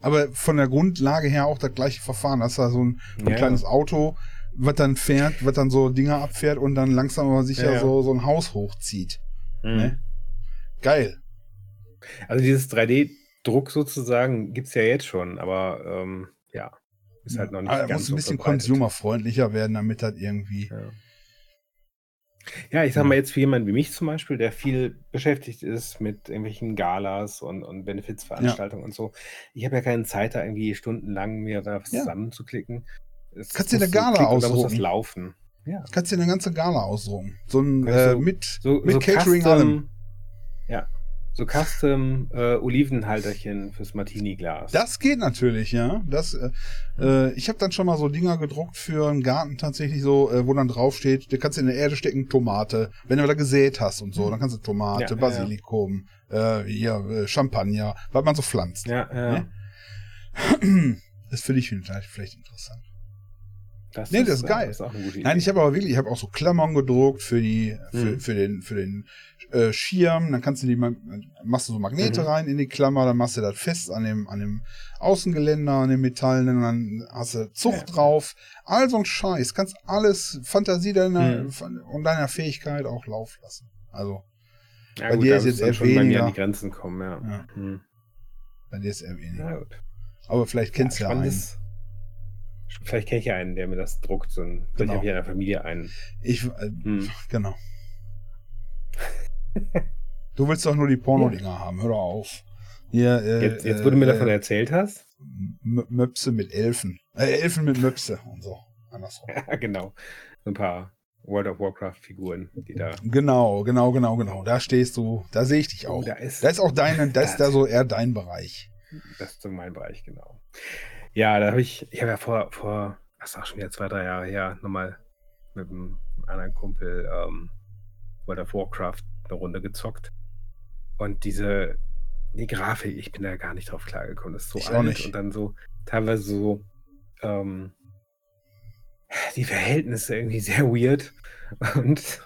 B: aber von der Grundlage her auch das gleiche Verfahren. Das ist da so ein, so ein
A: Ja.
B: kleines Auto, was dann fährt, was dann so Dinger abfährt und dann langsam aber sicher
A: Ja, ja.
B: So, so ein Haus hochzieht.
A: Mhm.
B: ne? Geil.
A: Also dieses 3D-Druck sozusagen gibt's ja jetzt schon, aber ähm, ja, ist halt noch nicht
B: aber er
A: ganz
B: muss ein
A: so
B: bisschen
A: verbreitet.
B: consumerfreundlicher werden, damit das irgendwie.
A: Ja. Ja, ich sag mal jetzt für jemanden wie mich zum Beispiel, der viel beschäftigt ist mit irgendwelchen Galas und, und Benefizveranstaltungen und so. Ich habe ja keine Zeit, da irgendwie stundenlang mir da was
B: Ja.
A: zusammenzuklicken. Es
B: Kannst dir eine Gala
A: dann muss das
B: ausdrucken.
A: laufen. Ja.
B: Kannst dir eine ganze Gala ausdrucken. So ein
A: Ja,
B: äh,
A: so-
B: mit,
A: So,
B: mit
A: so
B: Catering
A: Custom,
B: allem.
A: Ja. So Custom äh, Olivenhalterchen fürs Martini-Glas.
B: Das geht natürlich, ja. Das, äh, äh, ich habe dann schon mal so Dinger gedruckt für einen Garten tatsächlich so, äh, wo dann draufsteht, du kannst in der Erde stecken Tomate, wenn du da gesät hast und so, dann kannst du Tomate,
A: Ja, ja,
B: Basilikum, Äh, hier äh, Champagner, was man so pflanzt.
A: Ja, ja.
B: Ne? Das finde ich vielleicht, vielleicht interessant.
A: Das
B: Nee, das ist
A: äh,
B: geil.
A: Das ist.
B: Nein, ich habe aber wirklich, ich habe auch so Klammern gedruckt für die, für,
A: Mhm.
B: für den, für den äh, Schirm. Dann kannst du die, ma- machst du so Magnete
A: Mhm.
B: rein in die Klammer, dann machst du das fest an dem, an dem Außengeländer, an dem Metallenen, und dann hast du Zucht
A: Ja.
B: drauf. All so ein Scheiß. Kannst alles Fantasie deiner,
A: Mhm.
B: und deiner Fähigkeit auch laufen lassen. Also,
A: ja,
B: bei
A: gut,
B: dir ist jetzt eher
A: schon bei mir
B: weniger.
A: an die Grenzen kommen, ja.
B: Ja.
A: Hm.
B: bei dir ist eher weniger. Aber vielleicht kennst du ja, einen.
A: Vielleicht kenne ich ja einen, der mir das druckt. So ein, vielleicht
B: Genau.
A: habe ich in der Familie einen.
B: Ich, äh,
A: Hm.
B: genau. Du willst doch nur die Porno-Dinger haben, hör auf. Hier, äh,
A: Jetzt, jetzt, wo du mir
B: äh,
A: davon erzählt hast.
B: M Möpse mit Elfen. Äh, Elfen mit Möpse und so. Andersrum.
A: Ja, genau. So ein paar World of Warcraft-Figuren, die da.
B: Genau, genau, genau, genau. Da stehst du, da sehe ich dich auch.
A: Oh, da ist,
B: Da ist auch deine, da ist da so eher dein Bereich.
A: Das ist so mein Bereich, genau. Ja, da habe ich, ich habe ja vor, vor, das ist auch schon wieder zwei, drei Jahre her, nochmal mit einem anderen Kumpel ähm, World of Warcraft eine Runde gezockt. Und diese, die Grafik, ich bin da gar nicht drauf klargekommen. Das ist so
B: Ich auch
A: alt
B: nicht.
A: und dann so teilweise so ähm, die Verhältnisse irgendwie sehr weird. Und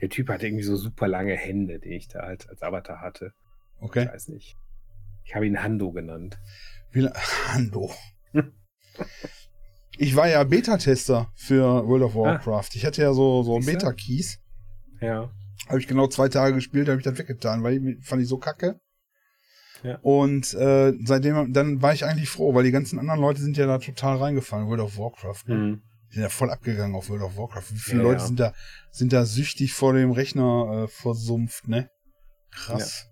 A: der Typ hatte irgendwie so super lange Hände, die ich da halt als Avatar hatte. Ich
B: Okay.
A: weiß nicht. Ich habe ihn Hando genannt.
B: Wie, Hando. Ich war ja Beta-Tester für World of Warcraft. Ich hatte ja so, so
A: Ah.
B: Beta-Keys.
A: Ja.
B: Habe ich genau zwei Tage gespielt, habe ich das weggetan, weil ich, fand ich so kacke.
A: Ja.
B: Und äh, seitdem, dann war ich eigentlich froh, weil die ganzen anderen Leute sind ja da total reingefallen, World of Warcraft. Ne?
A: Mhm.
B: Die sind ja voll abgegangen auf World of Warcraft. Wie viele
A: Ja,
B: Leute
A: ja.
B: sind da, sind da süchtig vor dem Rechner äh, versumpft, ne? Krass.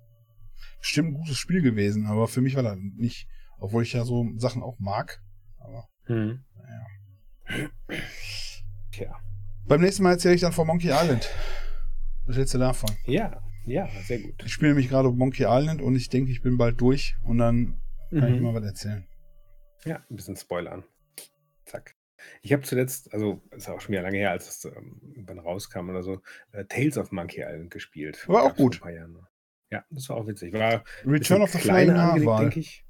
B: Stimmt, ein gutes Spiel gewesen, aber für mich war das nicht, obwohl ich ja so Sachen auch mag. Aber
A: Mhm. Tja.
B: beim nächsten Mal erzähle ich dann von Monkey Island. Was hältst du davon?
A: Ja, ja, sehr gut.
B: Ich spiele nämlich gerade Monkey Island und ich denke, ich bin bald durch und dann kann ich
A: Mhm.
B: mal was erzählen.
A: Ja, ein bisschen spoilern. Zack. Ich habe zuletzt, also ist auch schon wieder lange her, als es ähm, irgendwann rauskam oder so, äh, Tales of Monkey Island gespielt.
B: War auch gut.
A: Ja, das war auch witzig. War
B: Return of the
A: kleiner
B: Flying
A: angelegt, denke ich.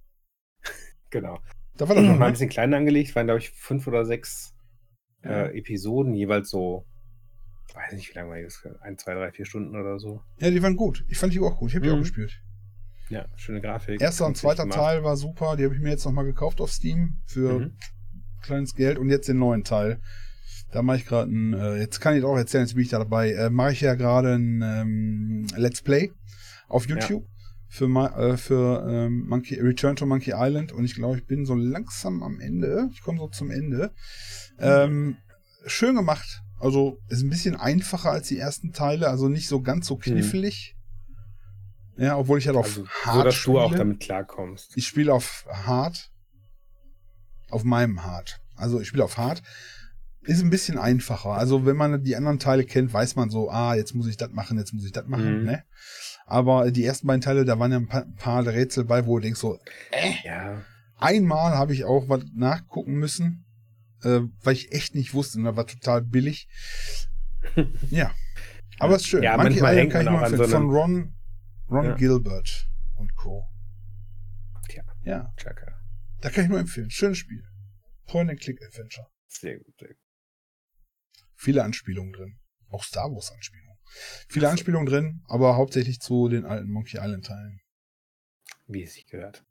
A: Genau.
B: Da war das
A: War
B: noch,
A: ein
B: ne?
A: bisschen kleiner angelegt, waren, glaube ich, fünf oder sechs
B: Ja.
A: äh, Episoden, jeweils so, weiß nicht, wie lange war das? Ein, zwei, drei, vier Stunden oder so.
B: Ja, die waren gut. Ich fand die auch gut. Ich habe die auch
A: Mhm.
B: gespielt.
A: Ja, schöne Grafik.
B: Erster und zweiter. Teil war super. Die habe ich mir jetzt nochmal gekauft auf Steam für
A: Mhm.
B: kleines Geld und jetzt den neuen Teil. Da mache ich gerade ein, äh, jetzt kann ich auch erzählen, jetzt bin ich da dabei, äh, mache ich ja gerade ein ähm, Let's Play auf YouTube für, äh, für ähm, Monkey, Return to Monkey Island und ich glaube, ich bin so langsam am Ende. Ich komme so zum Ende. Ähm, schön gemacht. Also ist ein bisschen einfacher als die ersten Teile, also nicht so ganz so knifflig. Ja, obwohl ich halt auf
A: Also,
B: hart
A: so dass
B: spiele.
A: du auch damit klarkommst.
B: Ich spiele auf hart. Auf meinem hart. Also ich spiele auf hart. ist ein bisschen einfacher. Also wenn man die anderen Teile kennt, weiß man so, ah, jetzt muss ich das machen, jetzt muss ich das machen,
A: Mhm.
B: ne? Aber die ersten beiden Teile, da waren ja ein paar, paar Rätsel bei, wo du denkst so,
A: Ja.
B: einmal habe ich auch was nachgucken müssen, äh, weil ich echt nicht wusste, und das war total billig. ja. Aber ist schön.
A: Ja,
B: Monkey
A: manchmal hängt
B: kann ich
A: man
B: nur
A: auch an
B: empfehlen.
A: so
B: Von Ron, Ron
A: Ja.
B: Gilbert und Co.
A: Tja.
B: Ja,
A: Chaka.
B: da kann ich nur empfehlen. Schönes Spiel. Point-and-Click-Adventure.
A: Sehr gut, sehr gut.
B: Viele Anspielungen drin. Auch Star Wars Anspielungen. Viele Anspielungen drin, aber hauptsächlich zu den alten Monkey Island Teilen.
A: Wie es sich gehört.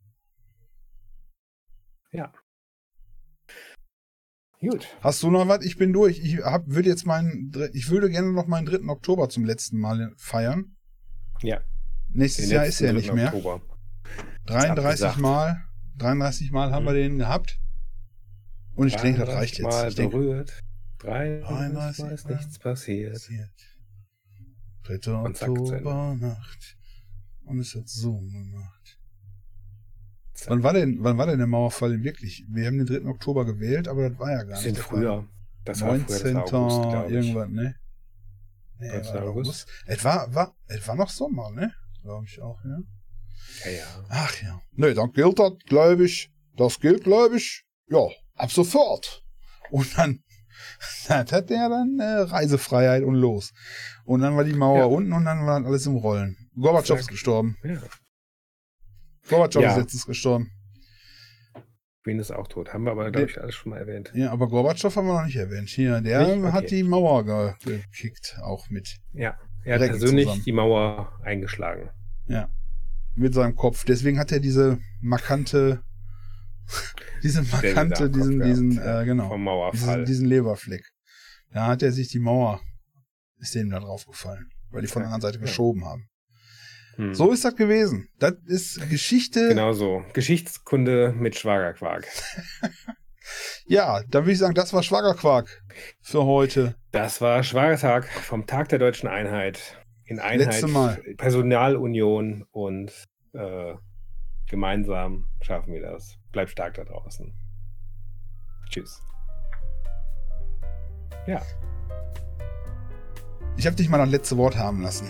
A: Ja. Gut.
B: Hast du noch was? Ich bin durch. Ich hab, würde jetzt meinen, ich würde gerne noch meinen 3. Oktober zum letzten Mal feiern.
A: Ja.
B: Nächstes
A: Den
B: Jahr ist er nicht
A: 3.
B: mehr.
A: Oktober.
B: 33
A: abgesagt.
B: Mal, 33 Mal haben wir
A: Mhm.
B: den gehabt. Und ich denke, das
A: 33
B: reicht jetzt.
A: Mal
B: Ich
A: berührt. 33 Mal
B: 33
A: ist nichts passiert.
B: passiert. 3.
A: Und.
B: Oktobernacht. Und es hat so gemacht.
A: Zack.
B: Wann war denn, wann war denn der Mauerfall denn wirklich? Wir haben den 3. Oktober gewählt, aber das war ja gar nicht.
A: früher. Das
B: Fall.
A: war früher, das
B: 19.
A: war August,
B: irgendwann, ne? Nee, war
A: war
B: August.
A: August.
B: Es war, war, es war noch Sommer, ne? Glaube ich auch, ja.
A: Ja, ja.
B: Ach ja. Ne, dann gilt das, glaube ich. Das gilt, glaube ich. Ja, ab sofort. Und dann, dann hat der dann äh, Reisefreiheit und los. Und dann war die Mauer
A: Ja.
B: unten und dann war dann alles im Rollen. Gorbatschow ist gestorben.
A: ja.
B: Gorbatschow
A: Ja.
B: ist letztens gestorben.
A: Queen ist auch tot. Haben wir aber, glaube ich, alles schon mal erwähnt.
B: Ja, aber Gorbatschow haben wir noch nicht erwähnt. Hier, der
A: Nicht?
B: hat
A: Okay.
B: die Mauer ge gekickt, auch mit.
A: Ja. Er hat
B: Direkt
A: persönlich
B: zusammen.
A: die Mauer eingeschlagen.
B: Mit seinem Kopf. Deswegen hat er diese markante, diese markante, diesen, diesen,
A: gehabt, ja,
B: äh, genau.
A: Vom
B: diesen,
A: Mauerfall.
B: diesen Leberfleck. Da hat er sich die Mauer, ist dem da drauf gefallen, weil die von der
A: Ja,
B: anderen Seite
A: ja.
B: geschoben haben.
A: Hm.
B: So ist das gewesen. Das ist Geschichte.
A: Genau so. Geschichtskunde mit Schwagerquark.
B: Ja, dann würde ich sagen, das war Schwagerquark für heute.
A: Das war Schwagertag vom Tag der deutschen Einheit. In Einheit,
B: Letzte Mal.
A: Personalunion und äh, gemeinsam schaffen wir das. Bleibt stark da draußen. Tschüss. Ja,
B: Ich habe dich mal das letzte Wort haben lassen,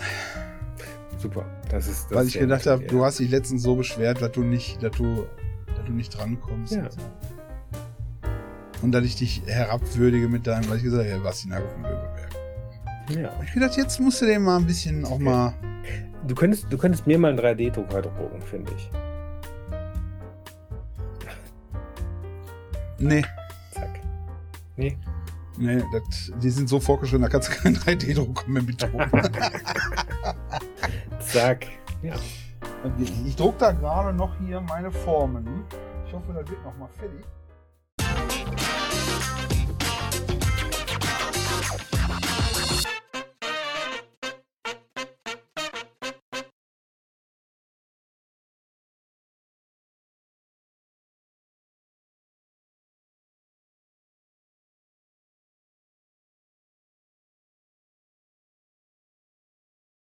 A: super. Das ist das
B: weil ich gedacht habe, du hast dich letztens so beschwert, dass du nicht, dass du, dass du nicht drankommst.
A: Ja.
B: Und dass ich dich herabwürdige mit deinem, weil ich gesagt habe, ja, was die Nagel von Löweberg.
A: Ja.
B: Ich gedacht, jetzt musst du den mal ein bisschen auch mal.
A: Du könntest, du könntest mir mal einen 3D-Drucker drucken, finde ich.
B: Nee.
A: Zack. Nee.
B: Nee, das, die sind so vorgeschrieben, da kannst du keinen 3D-Drucker mehr mitdrucken.
A: Zack. Ja.
B: Ich, ich druck da gerade noch hier meine Formen. Ich hoffe, das wird nochmal fertig.